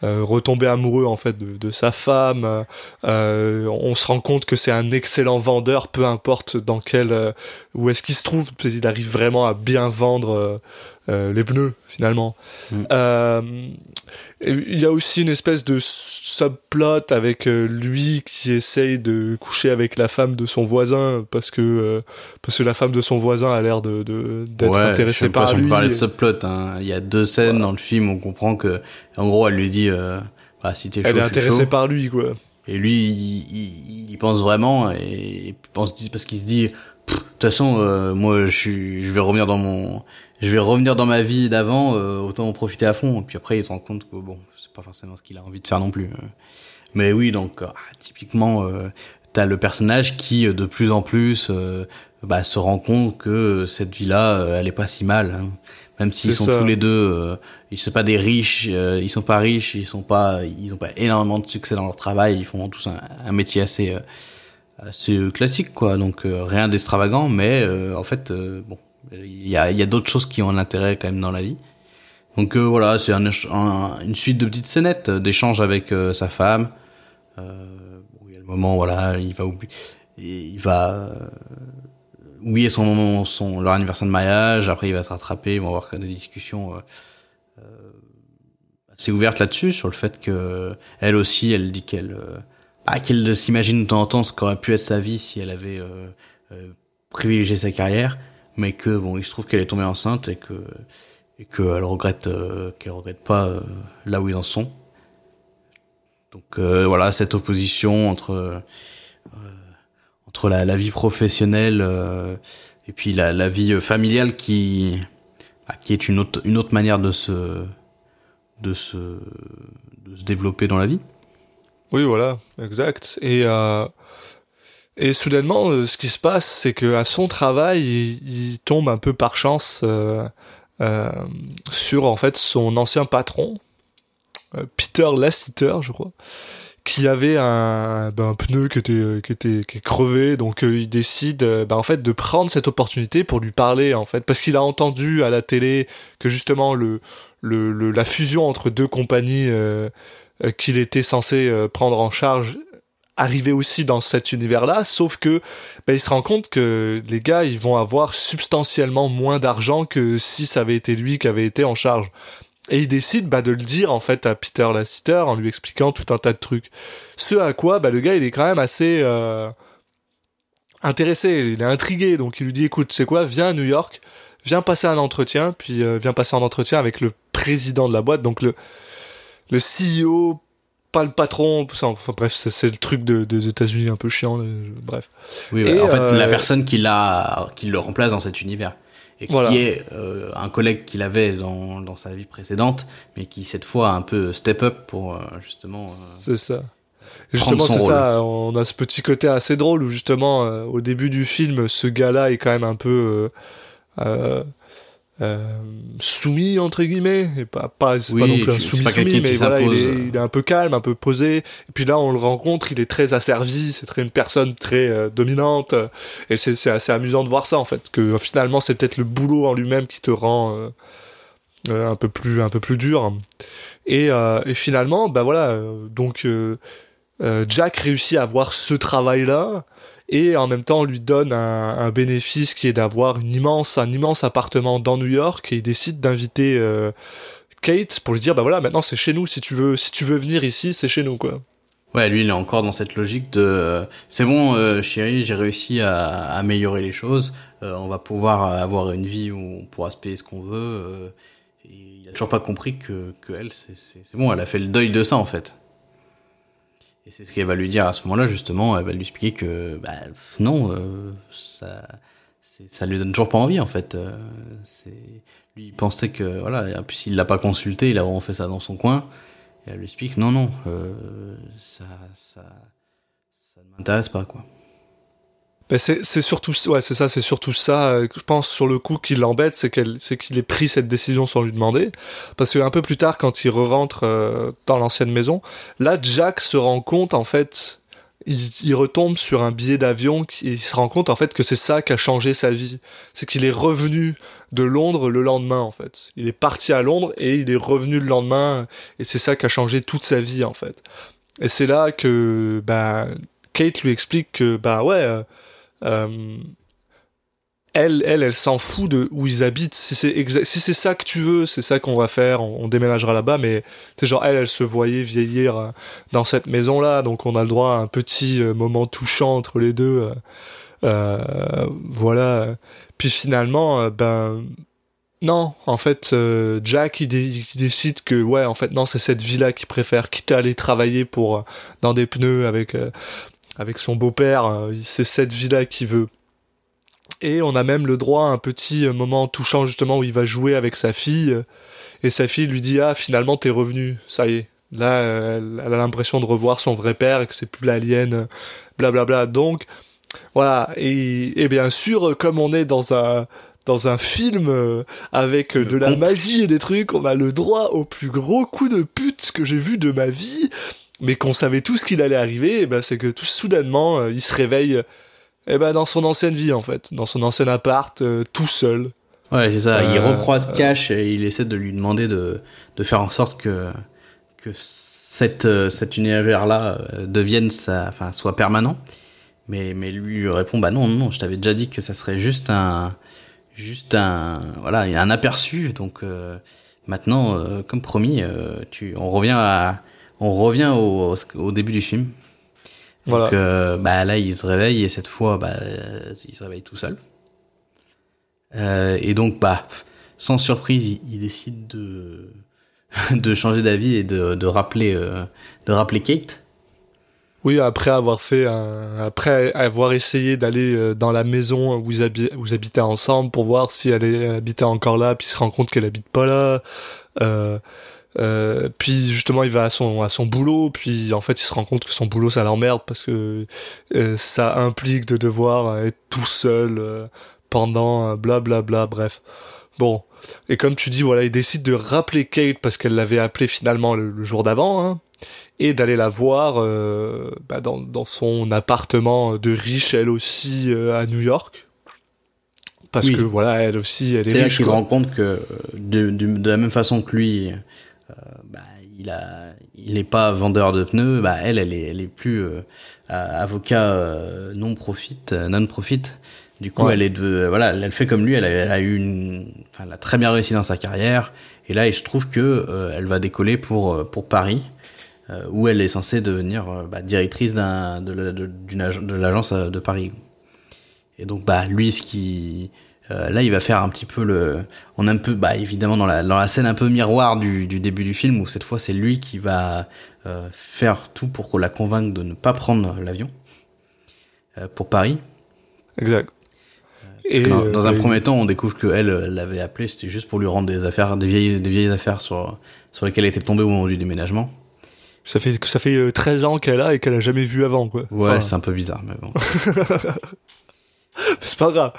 euh, retomber amoureux en fait de, de sa femme. Euh, on se rend compte que c'est un excellent vendeur, peu importe dans quel euh, où est-ce qu'il se trouve. Il arrive vraiment à bien vendre euh, les pneus finalement. Mm. Euh, il y a aussi une espèce de subplot avec euh, lui qui essaye de coucher avec la femme de son voisin parce que euh, parce que la femme de son voisin a l'air de d'être Ouais, je sais intéressée pas par si on lui. de subplot. Hein. Il y a deux scènes dans le film où on comprend que, en gros, elle lui dit, bah, si t'es chaud, Elle est intéressée chaud. par lui quoi. Et lui, il, pense vraiment et il pense parce qu'il se dit, de toute façon, moi, je suis, je vais revenir dans mon, je vais revenir dans ma vie d'avant, euh, autant en profiter à fond. Et puis après, il se rend compte que bon, c'est pas forcément ce qu'il a envie de faire non plus. euh. Mais oui, donc euh, typiquement, euh, t'as le personnage qui, euh, de plus en plus, euh, bah, se rend compte que cette vie-là, elle est pas si mal. hein. Même s'ils sont ça. tous les deux, euh, ils sont pas des riches, euh, ils sont pas riches, ils sont pas, ils ont pas énormément de succès dans leur travail, ils font tous un, un métier assez, euh, assez classique, quoi. Donc euh, rien d'extravagant, mais euh, en fait, euh, bon, il y a, il y a d'autres choses qui ont un intérêt quand même dans la vie. Donc euh, voilà, c'est un, une suite de petites scénettes euh, d'échanges avec euh, sa femme. Euh, il y a le moment, voilà, il va oublier, il va euh, oublier son, son leur anniversaire de mariage. Après, il va se rattraper. Ils vont avoir des discussions euh, assez ouvertes là-dessus sur le fait que elle aussi, elle dit qu'elle bah, qu'elle s'imagine de temps en temps ce qu'aurait pu être sa vie si elle avait privilégié sa carrière, mais que bon, il se trouve qu'elle est tombée enceinte et que et qu'elle regrette euh, qu'elle regrette pas euh, là où ils en sont. Donc euh, voilà cette opposition entre entre la, vie professionnelle et puis la, vie familiale qui bah, qui est une autre une autre manière de se de se de se développer dans la vie. Oui, voilà, exact. Et et soudainement, euh, ce qui se passe, c'est que à son travail, il, tombe un peu par chance euh, euh, sur en fait son ancien patron, euh, Peter Lassiter, je crois, qui avait un, ben, un pneu qui était euh, qui était qui est crevé, donc il décide ben, en fait de prendre cette opportunité pour lui parler en fait, parce qu'il a entendu à la télé que justement le le, le la fusion entre deux compagnies qu'il était censé prendre en charge arrivait aussi dans cet univers-là, sauf que ben, il se rend compte que les gars ils vont avoir substantiellement moins d'argent que si ça avait été lui qui avait été en charge. Et il décide bah, de le dire en fait à Peter Lassiter en lui expliquant tout un tas de trucs. Ce à quoi bah, le gars il est quand même assez euh, intéressé, il est intrigué, donc il lui dit écoute c'est quoi, viens à New York, viens passer un entretien, puis euh, viens passer un entretien avec le président de la boîte, donc le le CEO, pas le patron, tout ça. Enfin bref, c'est le truc de, des États-Unis un peu chiant. bref. Oui, Et, ouais. en fait, euh, la personne qui l'a, qui le remplace dans cet univers. Et Voilà. qui est euh, un collègue qu'il avait dans, dans sa vie précédente, mais qui cette fois a un peu step up pour euh, justement. euh, C'est ça. Et justement, c'est ça. On a ce petit côté assez drôle où justement, euh, au début du film, ce gars-là est quand même un peu euh, euh, euh, soumis entre guillemets. Et pas, pas, c'est Oui, pas non plus un soumis pas soumis, mais voilà, il est, il est un peu calme, un peu posé. Et puis là, on le rencontre, il est très asservi. C'est très une personne très euh, dominante. Et c'est c'est assez amusant de voir ça en fait. Que euh, finalement, c'est peut-être le boulot en lui-même qui te rend euh, euh, un peu plus un peu plus dur. Et, euh, et finalement, bah voilà, euh, donc euh, euh, Jack réussit à avoir ce travail-là et en même temps lui donne un, bénéfice qui est d'avoir un immense appartement dans New York et il décide d'inviter euh, Kate pour lui dire bah voilà maintenant c'est chez nous si tu veux si tu veux venir ici c'est chez nous quoi. Ouais, lui, il est encore dans cette logique de euh, c'est bon, euh, chérie, j'ai réussi à, améliorer les choses. on va pouvoir avoir une vie où on pourra se payer ce qu'on veut. et il a toujours pas compris que, que c'est bon, elle a fait le deuil de ça en fait. Et c'est ce qu'elle va lui dire à ce moment-là, justement. Elle va lui expliquer que bah, non, euh, ça, ça lui donne toujours pas envie en fait. Euh, lui, il pensait que voilà, et puis il l'a pas consulté, il a vraiment fait ça dans son coin. Et elle lui explique non, non, euh, ça, ça, ça ne m'intéresse pas quoi. Ben c'est c'est surtout ouais c'est ça c'est surtout ça euh, je pense sur le coup qui l'embête c'est qu'elle c'est qu'il ait pris cette décision sans lui demander. Parce que un peu plus tard quand il re-rentre euh, dans l'ancienne maison là Jack se rend compte en fait il, il retombe sur un billet d'avion il se rend compte en fait que c'est ça qui a changé sa vie. C'est qu'il est revenu de Londres le lendemain en fait. Il est parti à Londres et il est revenu le lendemain et c'est ça qui a changé toute sa vie en fait. Et c'est là que bah Kate lui explique que bah ouais euh, euh, elle, elle, elle s'en fout de où ils habitent. Si c'est si c'est ça que tu veux, c'est ça qu'on va faire. On, déménagera là-bas. Mais c'est genre elle, elle se voyait vieillir euh, dans cette maison-là, donc on a le droit à un petit euh, moment touchant entre les deux. euh, euh, voilà. Puis finalement, ben non, en fait, Jack il, il décide que ouais, en fait non, c'est cette vie-là qu'il préfère, quitte à aller travailler pour dans des pneus avec euh, avec son beau-père. euh, c'est cette vie-là qu'il veut. Et on a même le droit à un petit moment touchant justement où il va jouer avec sa fille. euh, Et sa fille lui dit ah finalement t'es revenu, ça y est. Là elle, a l'impression de revoir son vrai père et que c'est plus l'alien, euh, blablabla. Donc voilà. Et, et bien sûr comme on est dans un dans un film euh, avec de la magie et des trucs, on a le droit au plus gros coup de pute que j'ai vu de ma vie, mais qu'on savait tout ce qu'il allait arriver, et ben c'est que tout soudainement euh, il se réveille eh ben dans son ancienne vie en fait, dans son ancien appart, euh, tout seul. Ouais, c'est ça. il Euh, recroise Cash et il essaie de lui demander de, de faire en sorte que, que cette, cet univers-là devienne sa, enfin, soit permanent. Mais, mais lui répond, bah non, non, je t'avais déjà dit que ça serait juste un, juste un, voilà, il y a un aperçu. Donc, maintenant, euh, comme promis, euh, tu, on revient à, on revient au, au début du film. Donc, Voilà. euh, bah là, il se réveille et cette fois, bah, euh, il se réveille tout seul. Euh, et donc, bah, sans surprise, il, il décide de de changer d'avis et de, de rappeler euh, de rappeler Kate. Oui, après avoir fait un, après avoir essayé d'aller dans la maison où ils, habi- où ils habitaient ensemble pour voir si elle, est- elle habitait encore là, puis il se rend compte qu'elle habite pas là. Euh, euh, puis justement, il va à son à son boulot, puis en fait, il se rend compte que son boulot ça l'emmerde parce que euh, ça implique de devoir être tout seul euh, pendant blablabla. Bla, bla, bref, bon. Et comme tu dis, voilà, il décide de rappeler Kate parce qu'elle l'avait appelé finalement le, le jour d'avant. Hein et d'aller la voir euh, bah, dans, dans son appartement de riche, elle aussi, euh, à New York. Parce Oui. que voilà, elle aussi, elle est, C'est là qu'il se rend compte que euh, de, de, de la même façon que lui, euh, bah, il a il est pas vendeur de pneus, bah elle elle est elle est plus euh, avocat euh, non profit non profit. Du coup, Ouais. elle est de voilà, elle fait comme lui, elle a, elle a eu une enfin elle a très bien réussi dans sa carrière et là, se trouve que euh, elle va décoller pour euh, pour Paris euh, où elle est censée devenir euh, bah, directrice d'un de l'agence euh, de Paris. Et donc bah lui ce qui euh, là il va faire un petit peu le on est un peu bah évidemment dans la dans la scène un peu miroir du, du début du film où cette fois c'est lui qui va euh, faire tout pour qu'on la convainque de ne pas prendre l'avion euh, pour Paris. Exact. Que dans, dans un premier temps, on découvre que elle l'avait appelé, c'était juste pour lui rendre des affaires, des vieilles, des vieilles affaires sur sur lesquelles elle était tombée au moment du déménagement. Ça fait, ça fait euh, 13 ans qu'elle a et qu'elle a jamais vu avant, quoi. Ouais, Enfin, c'est un peu bizarre, mais bon. c'est pas grave.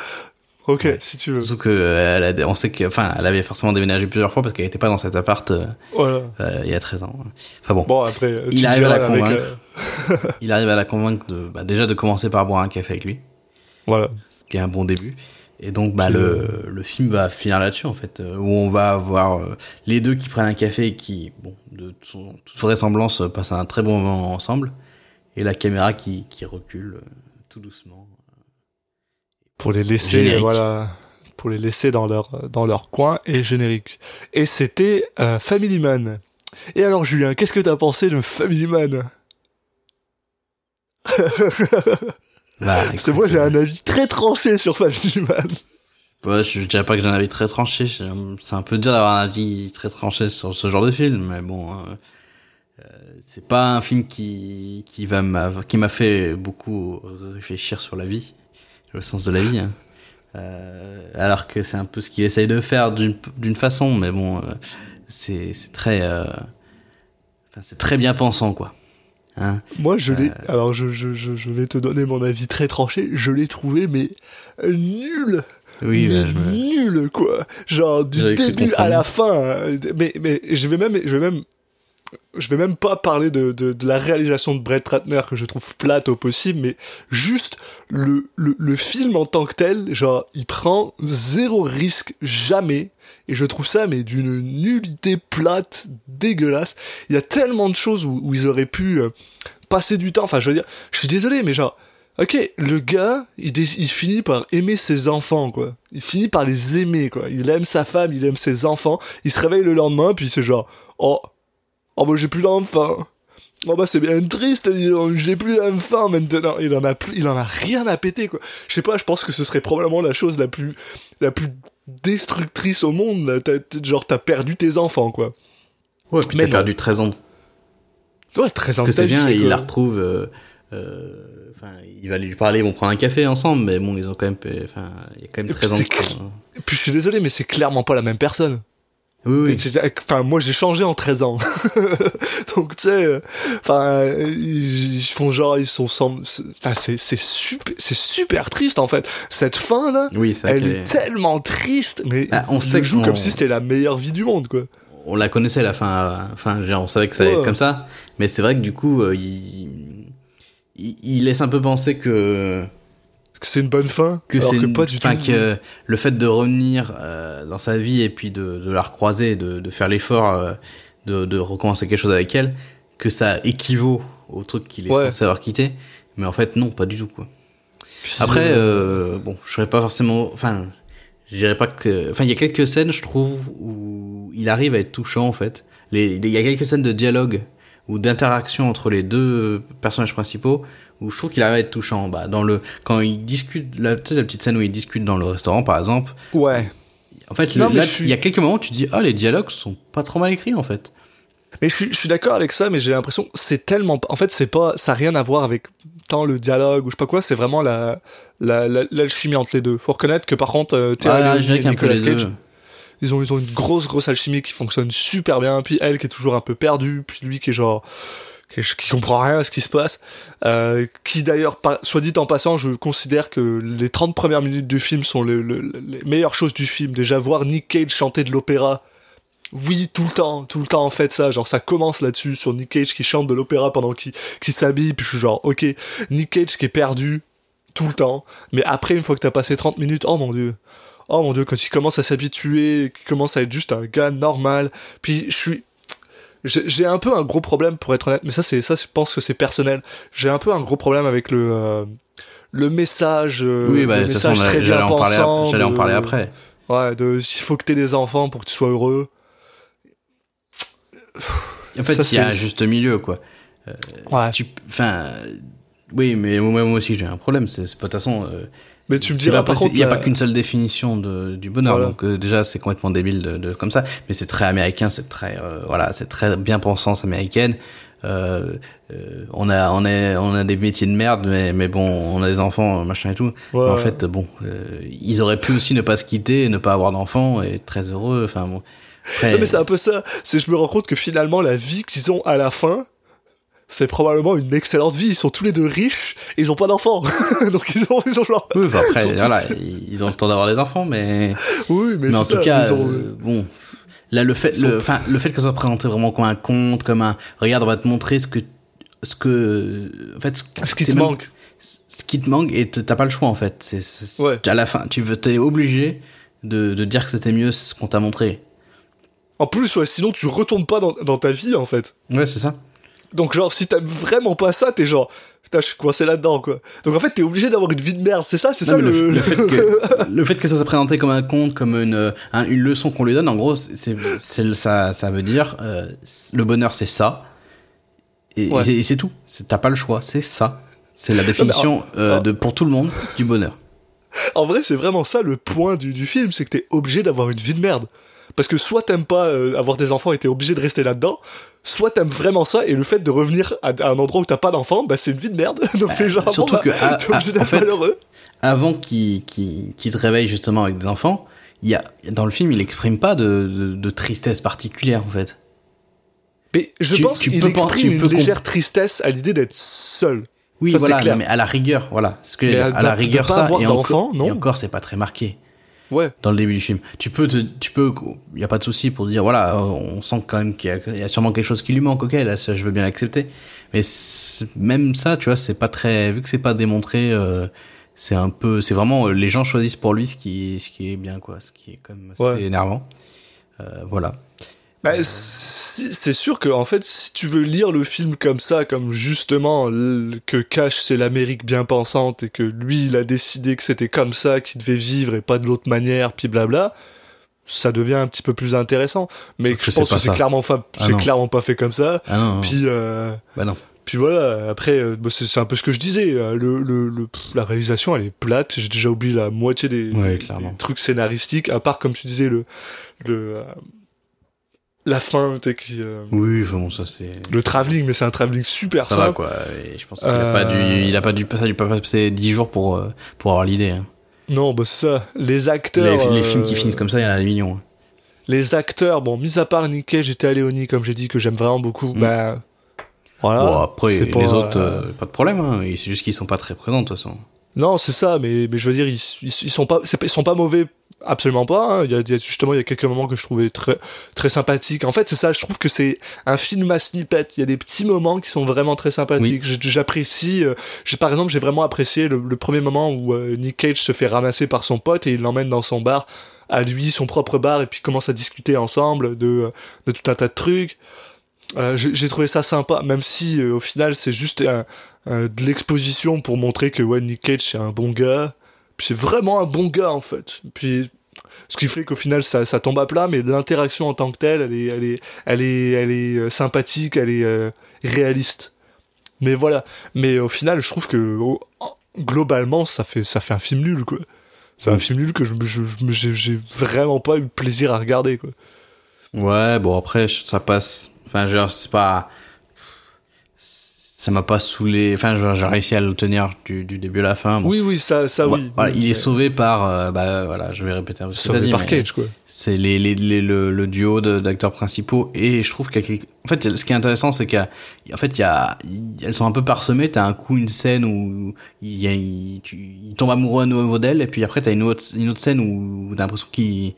Ok, si tu veux. Surtout que euh, on sait que, enfin, elle avait forcément déménagé plusieurs fois parce qu'elle était pas dans cet appart euh, Voilà. euh, il y a 13 ans. Enfin bon, Bon, après, euh, Il arrive à la convaincre. il arrive à la convaincre de, bah, déjà de commencer par boire un café avec lui, voilà. ce qui est un bon début. Et donc, bah, le, le film va finir là-dessus, en fait, où on va avoir euh, les deux qui prennent un café et qui, bon, de son- toute vraisemblance, passent un très bon moment ensemble, et la caméra qui, qui recule euh, tout doucement. Pour les laisser, Générique. voilà, pour les laisser dans leur, dans leur coin et générique. Et c'était euh, Family Man. Et alors, Julien, qu'est-ce que t'as pensé de Family Man? Bah, Parce que écoute, moi, j'ai euh, un avis très tranché sur Family Man. Ouais, je dirais pas que j'ai un avis très tranché. C'est un peu dur d'avoir un avis très tranché sur ce genre de film, mais bon, euh, euh, c'est pas un film qui qui va m'a qui m'a fait beaucoup réfléchir sur la vie, le sens de la vie. hein. Euh, alors que c'est un peu ce qu'il essaye de faire d'une façon, mais bon, euh, c'est c'est très, euh, enfin c'est très bien pensant quoi. Hein Moi, je l'ai. Euh. Alors, je, je, je, je vais te donner mon avis très tranché. Je l'ai trouvé, mais euh, nul. oui, mais bah, je nul, quoi. Genre, du début à la fin. hein. Mais, mais je vais même, je vais même, je vais même pas parler de, de, de la réalisation de Brett Ratner que je trouve plate au possible, mais juste le, le, le film en tant que tel, genre, il prend zéro risque jamais. Et je trouve ça, mais d'une nullité plate, dégueulasse. Il y a tellement de choses où, où ils auraient pu euh, passer du temps. Enfin, je veux dire, je suis désolé, mais genre, ok, le gars, il, il finit par aimer ses enfants, quoi. Il finit par les aimer, quoi. Il aime sa femme, il aime ses enfants. Il se réveille le lendemain, puis c'est genre, oh, oh bah j'ai plus d'enfants. Oh bah c'est bien triste, j'ai plus d'enfants maintenant. Il en a plus, il en a rien à péter, quoi. Je sais pas, je pense que ce serait probablement la chose la plus, la plus destructrice au monde. là. Genre, t'as perdu tes enfants, quoi. Ouais, puis t'as perdu 13 ans Ouais, très que c'est bien, et il la retrouve. euh, euh, Enfin, il va lui parler, ils vont prendre un café ensemble, mais bon, ils ont quand même. Enfin, il y a quand même Et 13 ans. c'est Et puis je suis désolé, mais c'est clairement pas la même personne. Oui, oui. Enfin, moi j'ai changé en 13 ans. Donc tu sais, euh, enfin, euh, ils, ils font genre, ils sont sans. Enfin, c'est c'est super, c'est super triste en fait. Cette fin là, Oui, elle est est- tellement triste, mais Ah, on on sait joue qu'on- comme si c'était la meilleure vie du monde quoi. On la connaissait la fin. Enfin, genre, on savait que ça allait Ouais. être comme ça, mais c'est vrai que du coup, euh, il... il il laisse un peu penser que que c'est une bonne fin que c'est pas du tout. que le fait de revenir euh, dans sa vie et puis de, de la recroiser, de, de faire l'effort euh, de, de recommencer quelque chose avec elle, que ça équivaut au truc qu'il est Ouais. censé avoir quitté. Mais en fait, non, pas du tout, quoi. Après, euh, bon, je serais pas forcément. Enfin, je dirais pas que. Enfin, il y a quelques scènes, je trouve, où il arrive à être touchant, en fait. Il y a quelques scènes de dialogue ou d'interaction entre les deux personnages principaux où je trouve qu'il arrive à être touchant. Bah, dans le quand ils discutent, la, tu sais, la petite scène où ils discutent dans le restaurant, par exemple. Ouais. En fait, Non, le- mais là, je suis- il y a quelques moments où tu te dis, ah, les dialogues sont pas trop mal écrits, en fait. Mais je suis, je suis d'accord avec ça, mais j'ai l'impression c'est tellement. En fait, c'est pas, ça a rien à voir avec tant le dialogue ou je sais pas quoi. C'est vraiment la, la, la- l'alchimie entre les deux. Faut reconnaître que par contre, euh, Ah, et peu Nicolas Cage, deux. ils ont, ils ont une grosse, grosse alchimie qui fonctionne super bien. Puis elle qui est toujours un peu perdue, puis lui qui est genre, qui, comprend rien à ce qui se passe. Euh, qui d'ailleurs, soit dit en passant, je considère que les 30 premières minutes du film sont le- le- les meilleures choses du film. Déjà voir Nick Cage chanter de l'opéra. Oui, tout le temps, tout le temps en fait ça, genre ça commence là-dessus sur Nick Cage qui chante de l'opéra pendant qu'il qu'il s'habille, puis je suis genre ok, Nick Cage qui est perdu tout le temps, mais après une fois que t'as passé 30 minutes, oh mon dieu, oh mon dieu, quand il commence à s'habituer, qu'il commence à être juste un gars normal, puis je suis, j'ai un peu un gros problème pour être honnête, mais ça c'est ça, je pense que c'est personnel. J'ai un peu un gros problème avec le euh, le message, euh, Oui, bah, le message très bien pensant. j'allais en parler après. Ouais, de il faut que t'aies des enfants pour que tu sois heureux. En fait, il y a un juste milieu, quoi. Ouais. Tu- Enfin, euh, oui, mais moi, moi aussi j'ai un problème. C'est de toute façon. euh, Mais tu me diras pas par possible- contre, il n'y a pas qu'une seule définition de, du bonheur. Voilà. Donc euh, déjà, c'est complètement débile de, de- comme ça. Mais c'est très américain, c'est très euh, voilà, c'est très bien pensance américaine. Euh, euh, on a on a on a des métiers de merde, mais mais bon, on a des enfants, machin et tout. Mais en ouais. fait, bon, euh, ils auraient pu aussi ne pas se quitter, ne pas avoir d'enfants et être très heureux. Enfin bon. Après, Non, mais c'est un peu ça. C'est je me rends compte que finalement la vie qu'ils ont à la fin, c'est probablement une excellente vie. Ils sont tous les deux riches et ils ont pas d'enfants. Donc ils ont ils ont genre. oui, après, ils ont tous- voilà, ils ont le temps d'avoir des enfants, mais Oui, mais, mais en tout ça, cas, ils ont- euh, bon, là le fait, le, enfin, le fait que ça soit présenté vraiment comme un conte, comme un, regarde, on va te montrer ce que, ce que, en fait, ce qui te même- manque. ce qui te manque et t'as pas le choix en fait. C'est, c'est- Ouais. à la fin, tu veux, t'es obligé de, de dire que c'était mieux ce qu'on t'a montré. En plus, ouais, sinon tu retournes pas dans, dans ta vie en fait. Ouais, c'est ça. Donc genre, si t'aimes vraiment pas ça, t'es genre, putain, je suis coincé là-dedans, quoi. Donc en fait, t'es obligé d'avoir une vie de merde, c'est ça, c'est ça le... le, le fait que, le fait que ça soit présenté comme un conte, comme une, un- une leçon qu'on lui donne, en gros, c'est, c'est, ça, ça veut dire euh, le bonheur, c'est ça. Et, Ouais. et c'est- tout. T'as pas le choix, c'est ça. C'est la définition euh, de, pour tout le monde du bonheur. En vrai, c'est vraiment ça le point du, du film, c'est que t'es obligé d'avoir une vie de merde. Parce que soit t'aimes pas euh, avoir des enfants et t'es obligé de rester là-dedans, soit t'aimes vraiment ça et le fait de revenir à, à un endroit où t'as pas d'enfants, bah c'est une vie de merde. Donc t'es genre, surtout bon, bah, que, ah, t'es obligé ah, d'être malheureux. Avant qu'il, qu'il te réveille justement avec des enfants, il y a, dans le film, il exprime pas de, de, de tristesse particulière, en fait. Mais je tu- pense qu'il exprime une légère tristesse à l'idée d'être seul. Oui, Ça, c'est voilà, clair. mais à la rigueur, voilà. Ce que Mais à- à la de rigueur, pas ça, avoir et d'enfant, encore, non. et encore, c'est pas très marqué. Ouais. dans le début du film. Tu peux, te, tu peux, il y a pas de souci pour dire voilà, on sent quand même qu'il y, y a sûrement quelque chose qui lui manque. Ok, là, ça, je veux bien l'accepter. Mais même ça, tu vois, c'est pas très, vu que c'est pas démontré, euh, c'est un peu, c'est vraiment les gens choisissent pour lui ce qui, ce qui est bien, quoi, ce qui est quand même assez Ouais. énervant. Euh, voilà. Bah, c'est sûr que en fait, si tu veux lire le film comme ça, comme justement que cache c'est l'Amérique bien pensante et que lui il a décidé que c'était comme ça qu'il devait vivre et pas de l'autre manière, puis blabla, ça devient un petit peu plus intéressant. Mais que je pense que c'est clairement, fa- Ah c'est clairement pas fait comme ça. Ah non, non. Puis, euh, bah non. puis voilà. Après, euh, bah, c'est un peu ce que je disais. euh, Le, le, le- la réalisation, elle est plate. J'ai déjà oublié la moitié des, Ouais, des- clairement. des trucs scénaristiques, à part comme tu disais le, le euh, la fin, tu qui, euh, Oui, enfin bon, ça c'est. le travelling, mais c'est un travelling super Ça simple. va quoi. Et je pense qu'il a Euh, pas dû, il a pas dû, ça a dû pas passer 10 jours pour, euh, pour avoir l'idée. hein. Non, bah c'est ça. Les acteurs. les films qui euh, finissent comme ça, il y en a des millions. hein. Les acteurs, bon, mis à part Nick Cage et Leoni, comme j'ai dit, que j'aime vraiment beaucoup, bah. Voilà. Bon, après, c'est les pas, autres, euh, euh, pas de problème. Hein. Et C'est juste qu'ils sont pas très présents, de toute façon. Non, c'est ça, mais, mais je veux dire, ils, ils, ils sont pas, pas- ils sont pas mauvais, absolument pas. hein. Il, y a, il y a- justement, il y a quelques moments que je trouvais très, très sympathiques. En fait, c'est ça, je trouve que c'est un film à snippet. Il y a des petits moments qui sont vraiment très sympathiques. J'apprécie, euh, par exemple, j'ai vraiment apprécié le, le premier moment où euh, Nick Cage se fait ramasser par son pote et il l'emmène dans son bar, à lui, son propre bar, et puis commence à discuter ensemble de, de tout un tas de trucs. Euh, j'ai j'ai trouvé ça sympa, même si euh, au final c'est juste un- un- de l'exposition pour montrer que ouais, Nick Cage c'est un bon gars. Puis c'est vraiment un bon gars en fait. Puis ce qui fait qu'au final ça, ça tombe à plat, mais l'interaction en tant que telle, elle est, elle est, elle est, elle est euh, sympathique, elle est euh, réaliste. Mais voilà. Mais au final, je trouve que oh, globalement ça fait, ça fait un film nul quoi. C'est un Mm. film nul que je, je- je- j'ai vraiment pas eu plaisir à regarder quoi. Ouais, bon, après, ça passe. Enfin, genre, c'est pas. Ça m'a pas saoulé. Enfin, j'ai réussi à le tenir du, du début à la fin. Bon. Oui, oui, ça, ça oui. voilà, Oui, il est sauvé par. euh, bah, voilà, je vais répéter un peu sauvé dit. par Cage quoi. C'est les, les, les- le, le duo d'acteurs principaux. Et je trouve qu'il y a quelque- En fait, ce qui est intéressant, c'est qu'en fait, il y a, elles sont un peu parsemées. T'as un coup une scène où il, y a, il, tu- il tombe amoureux à nouveau d'elle. Et puis après, t'as une autre, une autre scène où t'as l'impression qu'il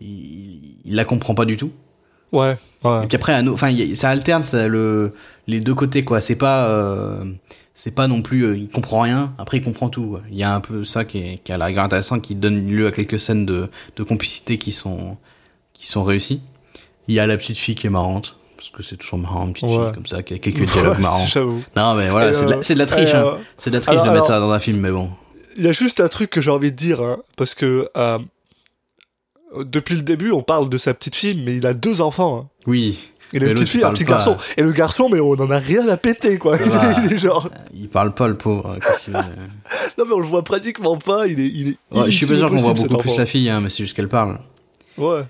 il, il la comprend pas du tout. Ouais, ouais. Et puis après, enfin, ça alterne ça, le, les deux côtés, quoi. C'est pas, euh, c'est pas non plus, euh, il comprend rien. Après, il comprend tout. quoi. Il y a un peu ça qui est, qui est à la rigueur intéressant, qui donne lieu à quelques scènes de, de complicité qui sont, qui sont réussies. Il y a la petite fille qui est marrante. Parce que c'est toujours marrant, une petite Ouais. fille comme ça, qui a quelques dialogues Ouais, marrants. Non, mais voilà, Et, c'est de, la- euh, c'est de la triche, hein. C'est de la triche alors- de mettre alors- ça dans un film, mais bon. Il y a juste un truc que j'ai envie de dire, hein, parce que euh, depuis le début, on parle de sa petite fille, mais il a deux enfants. hein. Oui. Il a une petite fille, il un petit pas. garçon. Et le garçon, mais on en a rien à péter, quoi. Va. il est genre. Il parle pas, le pauvre. Qu'il veut Non, mais on le voit pratiquement pas. Il est. Il est Ouais, je suis pas sûr qu'on voit beaucoup plus la fille, hein, mais c'est juste qu'elle parle. Ouais.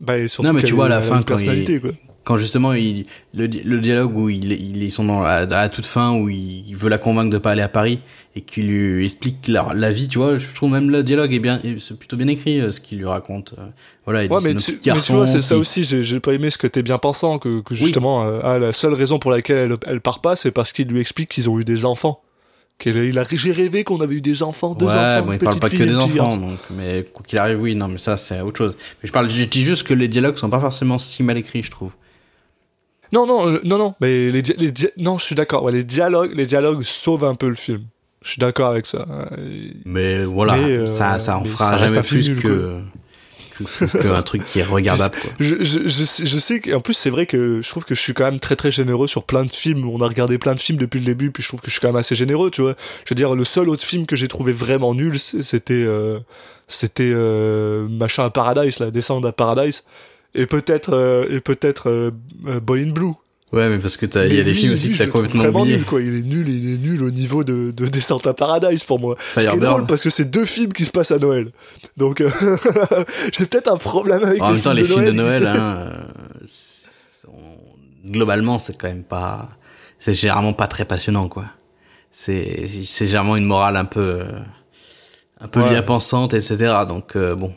Bah, et surtout Non, mais tu vois, à la fin, quand quoi. quand justement il, le, di- le dialogue où il, il- ils sont dans à la toute fin où il veut la convaincre de pas aller à Paris et qu'il lui explique la, la vie tu vois je trouve même le dialogue est bien c'est plutôt bien écrit euh, ce qu'il lui raconte euh, voilà il Ouais, dit, mais tu, mais vois, c'est ça qui- aussi, j'ai j'ai pas aimé ce côté bien pensant, que, que justement, euh, ah, la seule raison pour laquelle elle, elle part pas, c'est parce qu'il lui explique qu'ils ont eu des enfants. A, j'ai rêvé qu'on avait eu des enfants, deux ouais enfants, bon il parle pas que des enfants donc mais quoi qu'il arrive oui non mais ça c'est autre chose mais je parle je dis juste que les dialogues sont pas forcément si mal écrits je trouve Non, non, non, non, mais les, les non, je suis d'accord. Ouais, les dialogues, les dialogues sauvent un peu le film. Je suis d'accord avec ça. Mais voilà Mais, euh, ça ça en fera ça jamais plus nul, que que un truc qui est regardable. Quoi. Je, je, je, sais, je sais qu'en plus c'est vrai que je trouve que je suis quand même très très généreux sur plein de films. On a regardé plein de films depuis le début, puis je trouve que je suis quand même assez généreux, tu vois. Je veux dire, le seul autre film que j'ai trouvé vraiment nul, c'était euh, c'était euh, machin à Paradise, la descente à Paradise, et peut-être euh, et peut-être euh, Boy in Blue. Ouais, mais parce que il y a des films aussi que t'as complètement oublié. nul, quoi. Il est nul, il est nul au niveau de, de Descente à Paradise pour moi. Ce qui est Firebird. drôle parce que c'est deux films qui se passent à Noël. Donc euh, j'ai peut-être un problème avec En les même temps, films les de films de Noël. Noël, hein, c'est- globalement, c'est quand même pas, c'est généralement pas très passionnant, quoi. C'est, c'est généralement une morale un peu, euh, un peu Ouais. bien pensante, etc. Donc euh, bon,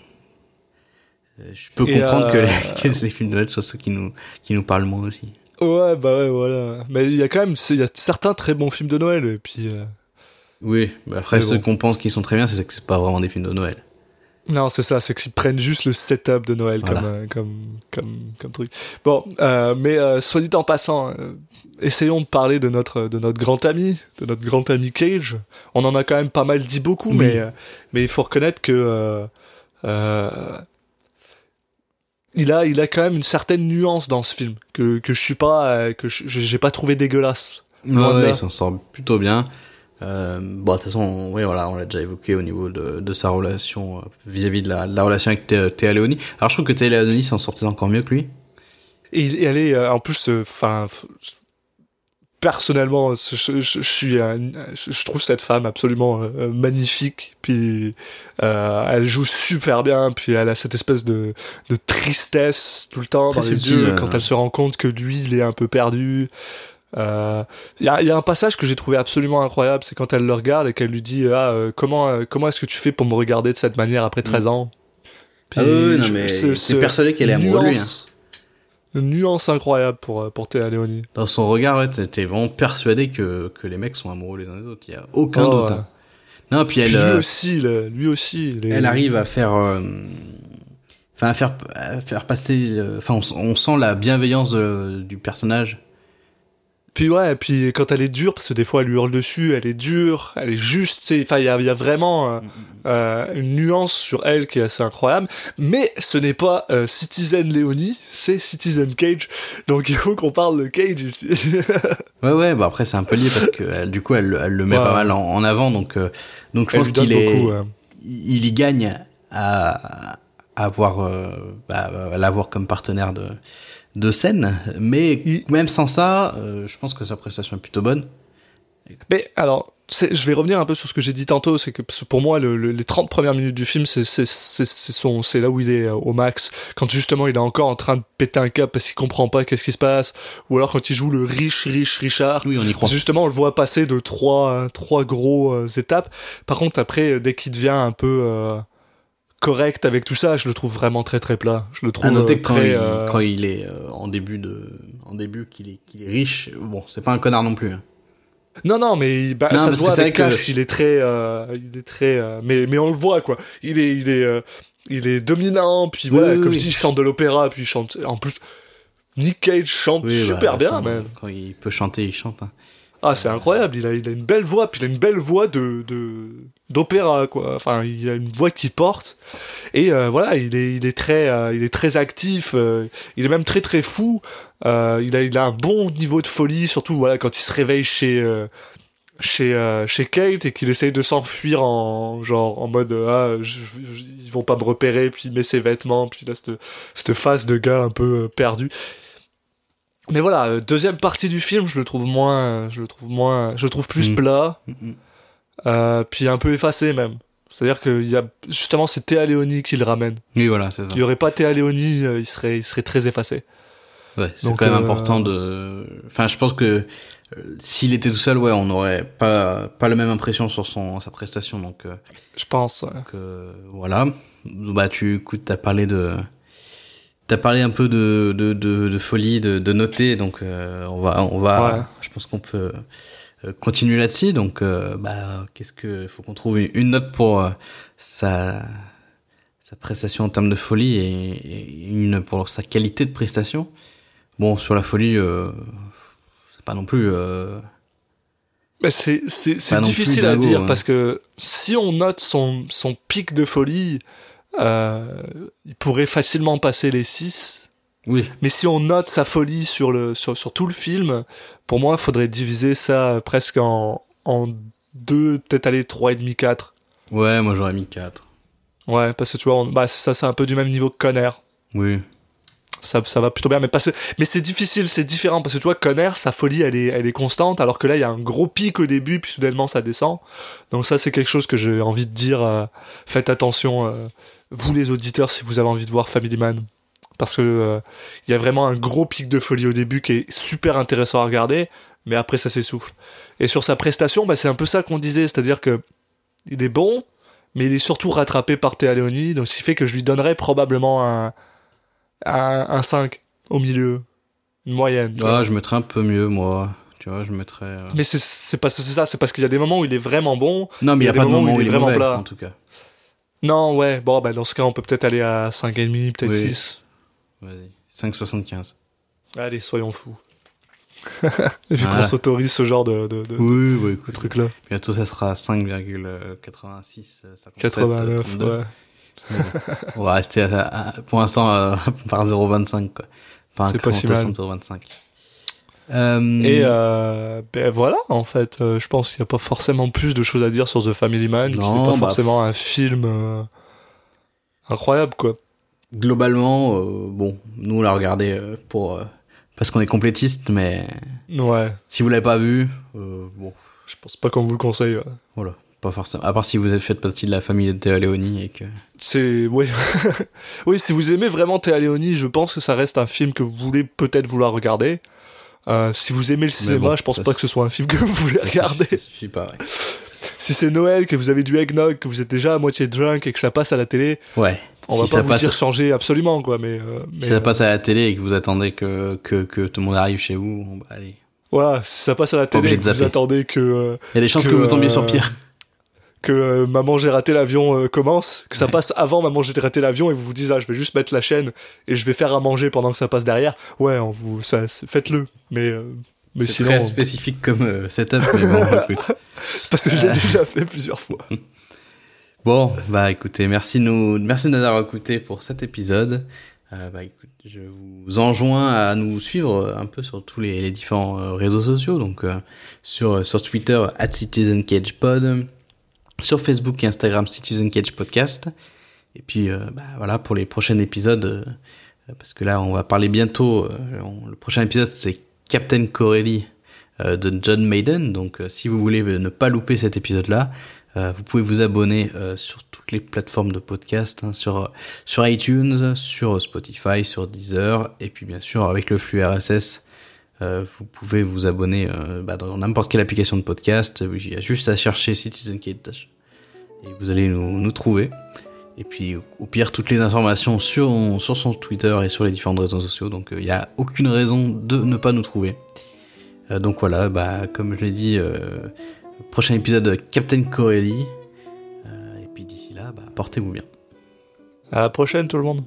je peux Et, comprendre que, les, que les films de Noël soient ceux qui nous, qui nous parlent moins aussi. Ouais, bah ouais, voilà. Mais il y a quand même, il y a certains très bons films de Noël. Et puis, euh, Oui, mais après Mais ceux bon. qu'on pense qui sont très bien, c'est que c'est pas vraiment des films de Noël. non, c'est ça, c'est qu'ils prennent juste le setup de Noël Voilà. comme, euh, comme, comme, comme truc. Bon, euh, mais euh, soit dit en passant, euh, essayons de parler de notre, de notre grand ami, de notre grand ami Cage. On en a quand même pas mal dit beaucoup, Oui. mais, mais il faut reconnaître que il a, il a quand même une certaine nuance dans ce film que, que je suis pas, euh, que j'ai pas trouvé dégueulasse. Ouais, il s'en sort plutôt bien. Euh, bon, de toute façon, on- oui, voilà, on l'a déjà évoqué au niveau de, de sa relation euh, vis-à-vis de, la, de la relation avec Thé- Théa Leoni. Alors, je trouve que Théa Leoni s'en sortait encore mieux que lui. Et, et elle est euh, en plus, enfin, personnellement, je, je- je suis, un- je trouve cette femme absolument euh, euh, magnifique. Puis euh, elle joue super bien. Puis elle a cette espèce de, de tristesse tout le temps Très dans les yeux euh. quand elle se rend compte que lui, il est un peu perdu. Euh, Il y, a, y a un passage que j'ai trouvé absolument incroyable, c'est quand elle le regarde et qu'elle lui dit ah euh, comment euh, comment est-ce que tu fais pour me regarder de cette manière après 13 ans? Ah oui, non, mais ce- t'es ce- persuadé qu'elle est amoureuse de lui, hein. nuance- Une nuance incroyable pour, euh, pour Théa Leoni. Dans son regard, ouais, t'es vraiment persuadé que, que les mecs sont amoureux les uns des autres. Il y a aucun Oh, doute. ouais. hein. Non, puis elle, Puis lui euh, aussi, lui aussi. elle arrive à faire, euh, enfin, à faire, à faire passer, euh, enfin, on, sent la bienveillance de- du personnage. Puis ouais, puis quand elle est dure, parce que des fois elle lui hurle dessus, elle est dure, elle est juste, enfin il y a, il y a vraiment euh, euh, une nuance sur elle qui est assez incroyable. Mais ce n'est pas euh, Citizen Léonie, c'est Citizen Cage. Donc il faut qu'on parle de Cage ici. Ouais, ouais, bah après c'est un peu lié parce que elle, du coup elle, elle le met Ouais. pas mal en, en avant, donc euh, donc je Elle pense qu'il est, beaucoup, ouais. il y gagne à, à avoir, euh, bah, à l'avoir comme partenaire de de scène, mais même sans ça, euh, je pense que sa prestation est plutôt bonne. Mais alors, je vais revenir un peu sur ce que j'ai dit tantôt, c'est que pour moi, le- le- les 30 premières minutes du film, c'est là où il est euh, au max. Quand justement il est encore en train de péter un câble parce qu'il comprend pas qu'est-ce qui se passe, ou alors quand il joue le riche, riche Richard. Oui, on y croit. Justement, on le voit passer de trois, trois gros euh, étapes. Par contre, après, euh, dès qu'il devient un peu euh, correct avec tout ça, je le trouve vraiment très très plat. Je le trouve À noter euh, que quand, très, il, euh, quand il est euh, en début de, en début qu'il est, qu'il est riche, bon, c'est pas un connard non plus. hein. Non, non, mais bah, Non, ça se voit avec que- Cash. Il est très, euh, il est très, mais mais on le voit quoi. Il est, il est, il est dominant. Puis voilà, oui, comme oui. je dis, il chante de l'opéra. Puis il chante. En plus, Nick Cage chante Oui, super bah, bien, man. Quand il peut chanter, il chante. hein. Ah, c'est incroyable. Il a, il a une belle voix. Puis il a une belle voix de, d'opéra quoi. Enfin, il a une voix qui porte. Et euh, voilà, il est, il est très, euh, il est très actif. euh, il est même très très fou. Il a, il a un bon niveau de folie, surtout voilà quand il se réveille chez. chez chez Kate et qu'il essaye de s'enfuir en genre en mode ah ils vont pas me repérer puis il met ses vêtements puis là cette cette face de gars un peu perdu mais voilà euh, deuxième partie du film je le trouve moins je le trouve moins je le trouve plus Mm. plat Mm, mm. euh, puis un peu effacé même c'est à dire que il y a justement c'est Théa Léonie qui le ramène Oui, voilà, c'est ça. il y aurait pas Théa Léonie euh, il serait il serait très effacé Ouais, c'est quand même euh, important de. Enfin, je pense que euh, s'il était tout seul, ouais, on n'aurait pas pas la même impression sur son sa prestation. Donc, je pense ouais. donc, voilà. Bah, tu écoute, t'as parlé de. T'as parlé un peu de, de, de, de folie, de, de noter, donc euh, on va, on va, Ouais. je pense qu'on peut euh, continuer là-dessus. Donc, euh, bah, qu'est-ce que, faut qu'on trouve une, note pour euh, sa, sa prestation en termes de folie et, et une pour sa qualité de prestation. Bon, sur la folie, euh, c'est pas non plus. Euh, Mais c'est c'est difficile à dire hein. parce que si on note son son pic de folie, euh, il pourrait facilement passer les 6. Oui. Mais si on note sa folie sur, le, sur, sur tout le film, pour moi, il faudrait diviser ça presque en, en deux, peut-être aller trois et demi, quatre. Ouais, moi j'aurais mis 4. Ouais, parce que tu vois, on- bah, ça, c'est un peu du même niveau que Conner. Oui. Ça, ça va plutôt bien, mais, mais c'est difficile, c'est différent, parce que tu vois, Conner, sa folie, elle est, elle est constante, alors que là, il y a un gros pic au début, puis soudainement, ça descend. Donc ça, c'est quelque chose que j'ai envie de dire, euh, faites attention, euh, vous les auditeurs, si vous avez envie de voir Family Man. Parce que euh, il y a vraiment un gros pic de folie au début qui est super intéressant à regarder, mais après, ça s'essouffle. Et sur sa prestation, bah, c'est un peu ça qu'on disait, c'est-à-dire que il est bon, mais il est surtout rattrapé par Théa Leoni, donc ce qui fait que je lui donnerais probablement un, un, un 5 au milieu, une moyenne. tu vois. Ah, je mettrais un peu mieux, moi. Tu vois, je mettrais. euh, Mais c'est c'est pas c'est ça, c'est parce qu'il y a des moments où il est vraiment bon. Non, mais il n'y a, des pas de moments moment où il est vraiment mauvais, plat. en tout cas. Non, ouais, bon, bah dans ce cas, on peut peut-être aller à 5,5, peut-être Oui. 6. Vas-y. 5,75. Allez, soyons fous. Vu Voilà. qu'on s'autorise ce genre de, de, de, Oui, bah de truc-là. Bientôt, ça sera 5,86. euh, 57, 89, 32. ouais. On va rester à, à- pour l'instant euh, par 0,25 quoi. Par C'est pas si mal. incrémentation de 0,25. Euh, Et euh, ben voilà, en fait, euh, je pense qu'il n'y a pas forcément plus de choses à dire sur The Family Man, qui Non, n'est pas bah- forcément un film incroyable, quoi. globalement, bon, nous on l'a regardé pour parce qu'on est complétiste, mais Ouais, si vous l'avez pas vu, bon, je pense pas qu'on vous le conseille. ouais. voilà, pas forcément. À part si vous êtes fait partie de la famille de Théa Léoni et que C'est oui, oui. Si vous aimez vraiment Théa Leoni, je pense que ça reste un film que vous voulez peut-être vouloir regarder. Euh, si vous aimez le cinéma, bon, je pense pas que ce soit un film que vous voulez regarder. ça suffit pas. Ouais. Si c'est Noël, que vous avez du eggnog, que vous êtes déjà à moitié drunk et que ça passe à la télé, Ouais. on si va pas vous passe, dire changer absolument quoi. Mais, euh, mais, si ça euh, passe à la télé et que vous attendez que que, que tout le monde arrive chez vous, bah, allez. voilà, si ça passe à la télé, et que vous attendez que Il y a des chances Que, que, vous tombiez sur pire. Que euh, Maman j'ai raté l'avion euh, commence, que ça Ouais. passe avant Maman j'ai raté l'avion et vous vous dites ah je vais juste mettre la chaîne et je vais faire à manger pendant que ça passe derrière. Ouais, on vous ça faites-le. Mais euh, mais C'est sinon très spécifique comme euh, setup, mais bon, écoute. parce que je l'ai déjà fait plusieurs fois. Bon, bah écoutez, merci de nous, merci de nous avoir écoutés pour cet épisode. Bah écoute, je vous enjoins à nous suivre un peu sur tous les, les différents réseaux sociaux, donc sur sur Twitter at Citizen Cage Pod, sur Facebook et Instagram Citizen Cage Podcast. Et puis euh, bah, voilà pour les prochains épisodes, euh, parce que là on va parler bientôt. euh, le prochain épisode c'est Captain Corelli de John Maiden. Donc si vous voulez ne pas louper cet épisode-là, vous pouvez vous abonner sur toutes les plateformes de podcast, hein, sur, sur iTunes, sur Spotify, sur Deezer, et puis bien sûr avec le flux RSS, euh, vous pouvez vous abonner euh, bah, dans n'importe quelle application de podcast. Il y a juste à chercher Citizen Cage et vous allez nous, trouver. Et puis au pire toutes les informations sur, sur son Twitter et sur les différents réseaux sociaux. Donc euh, il n'y a aucune raison de ne pas nous trouver. Euh, donc voilà, bah, comme je l'ai dit, euh, prochain épisode Captain Corelli. Euh, et puis d'ici là, bah, portez-vous bien. À la prochaine tout le monde.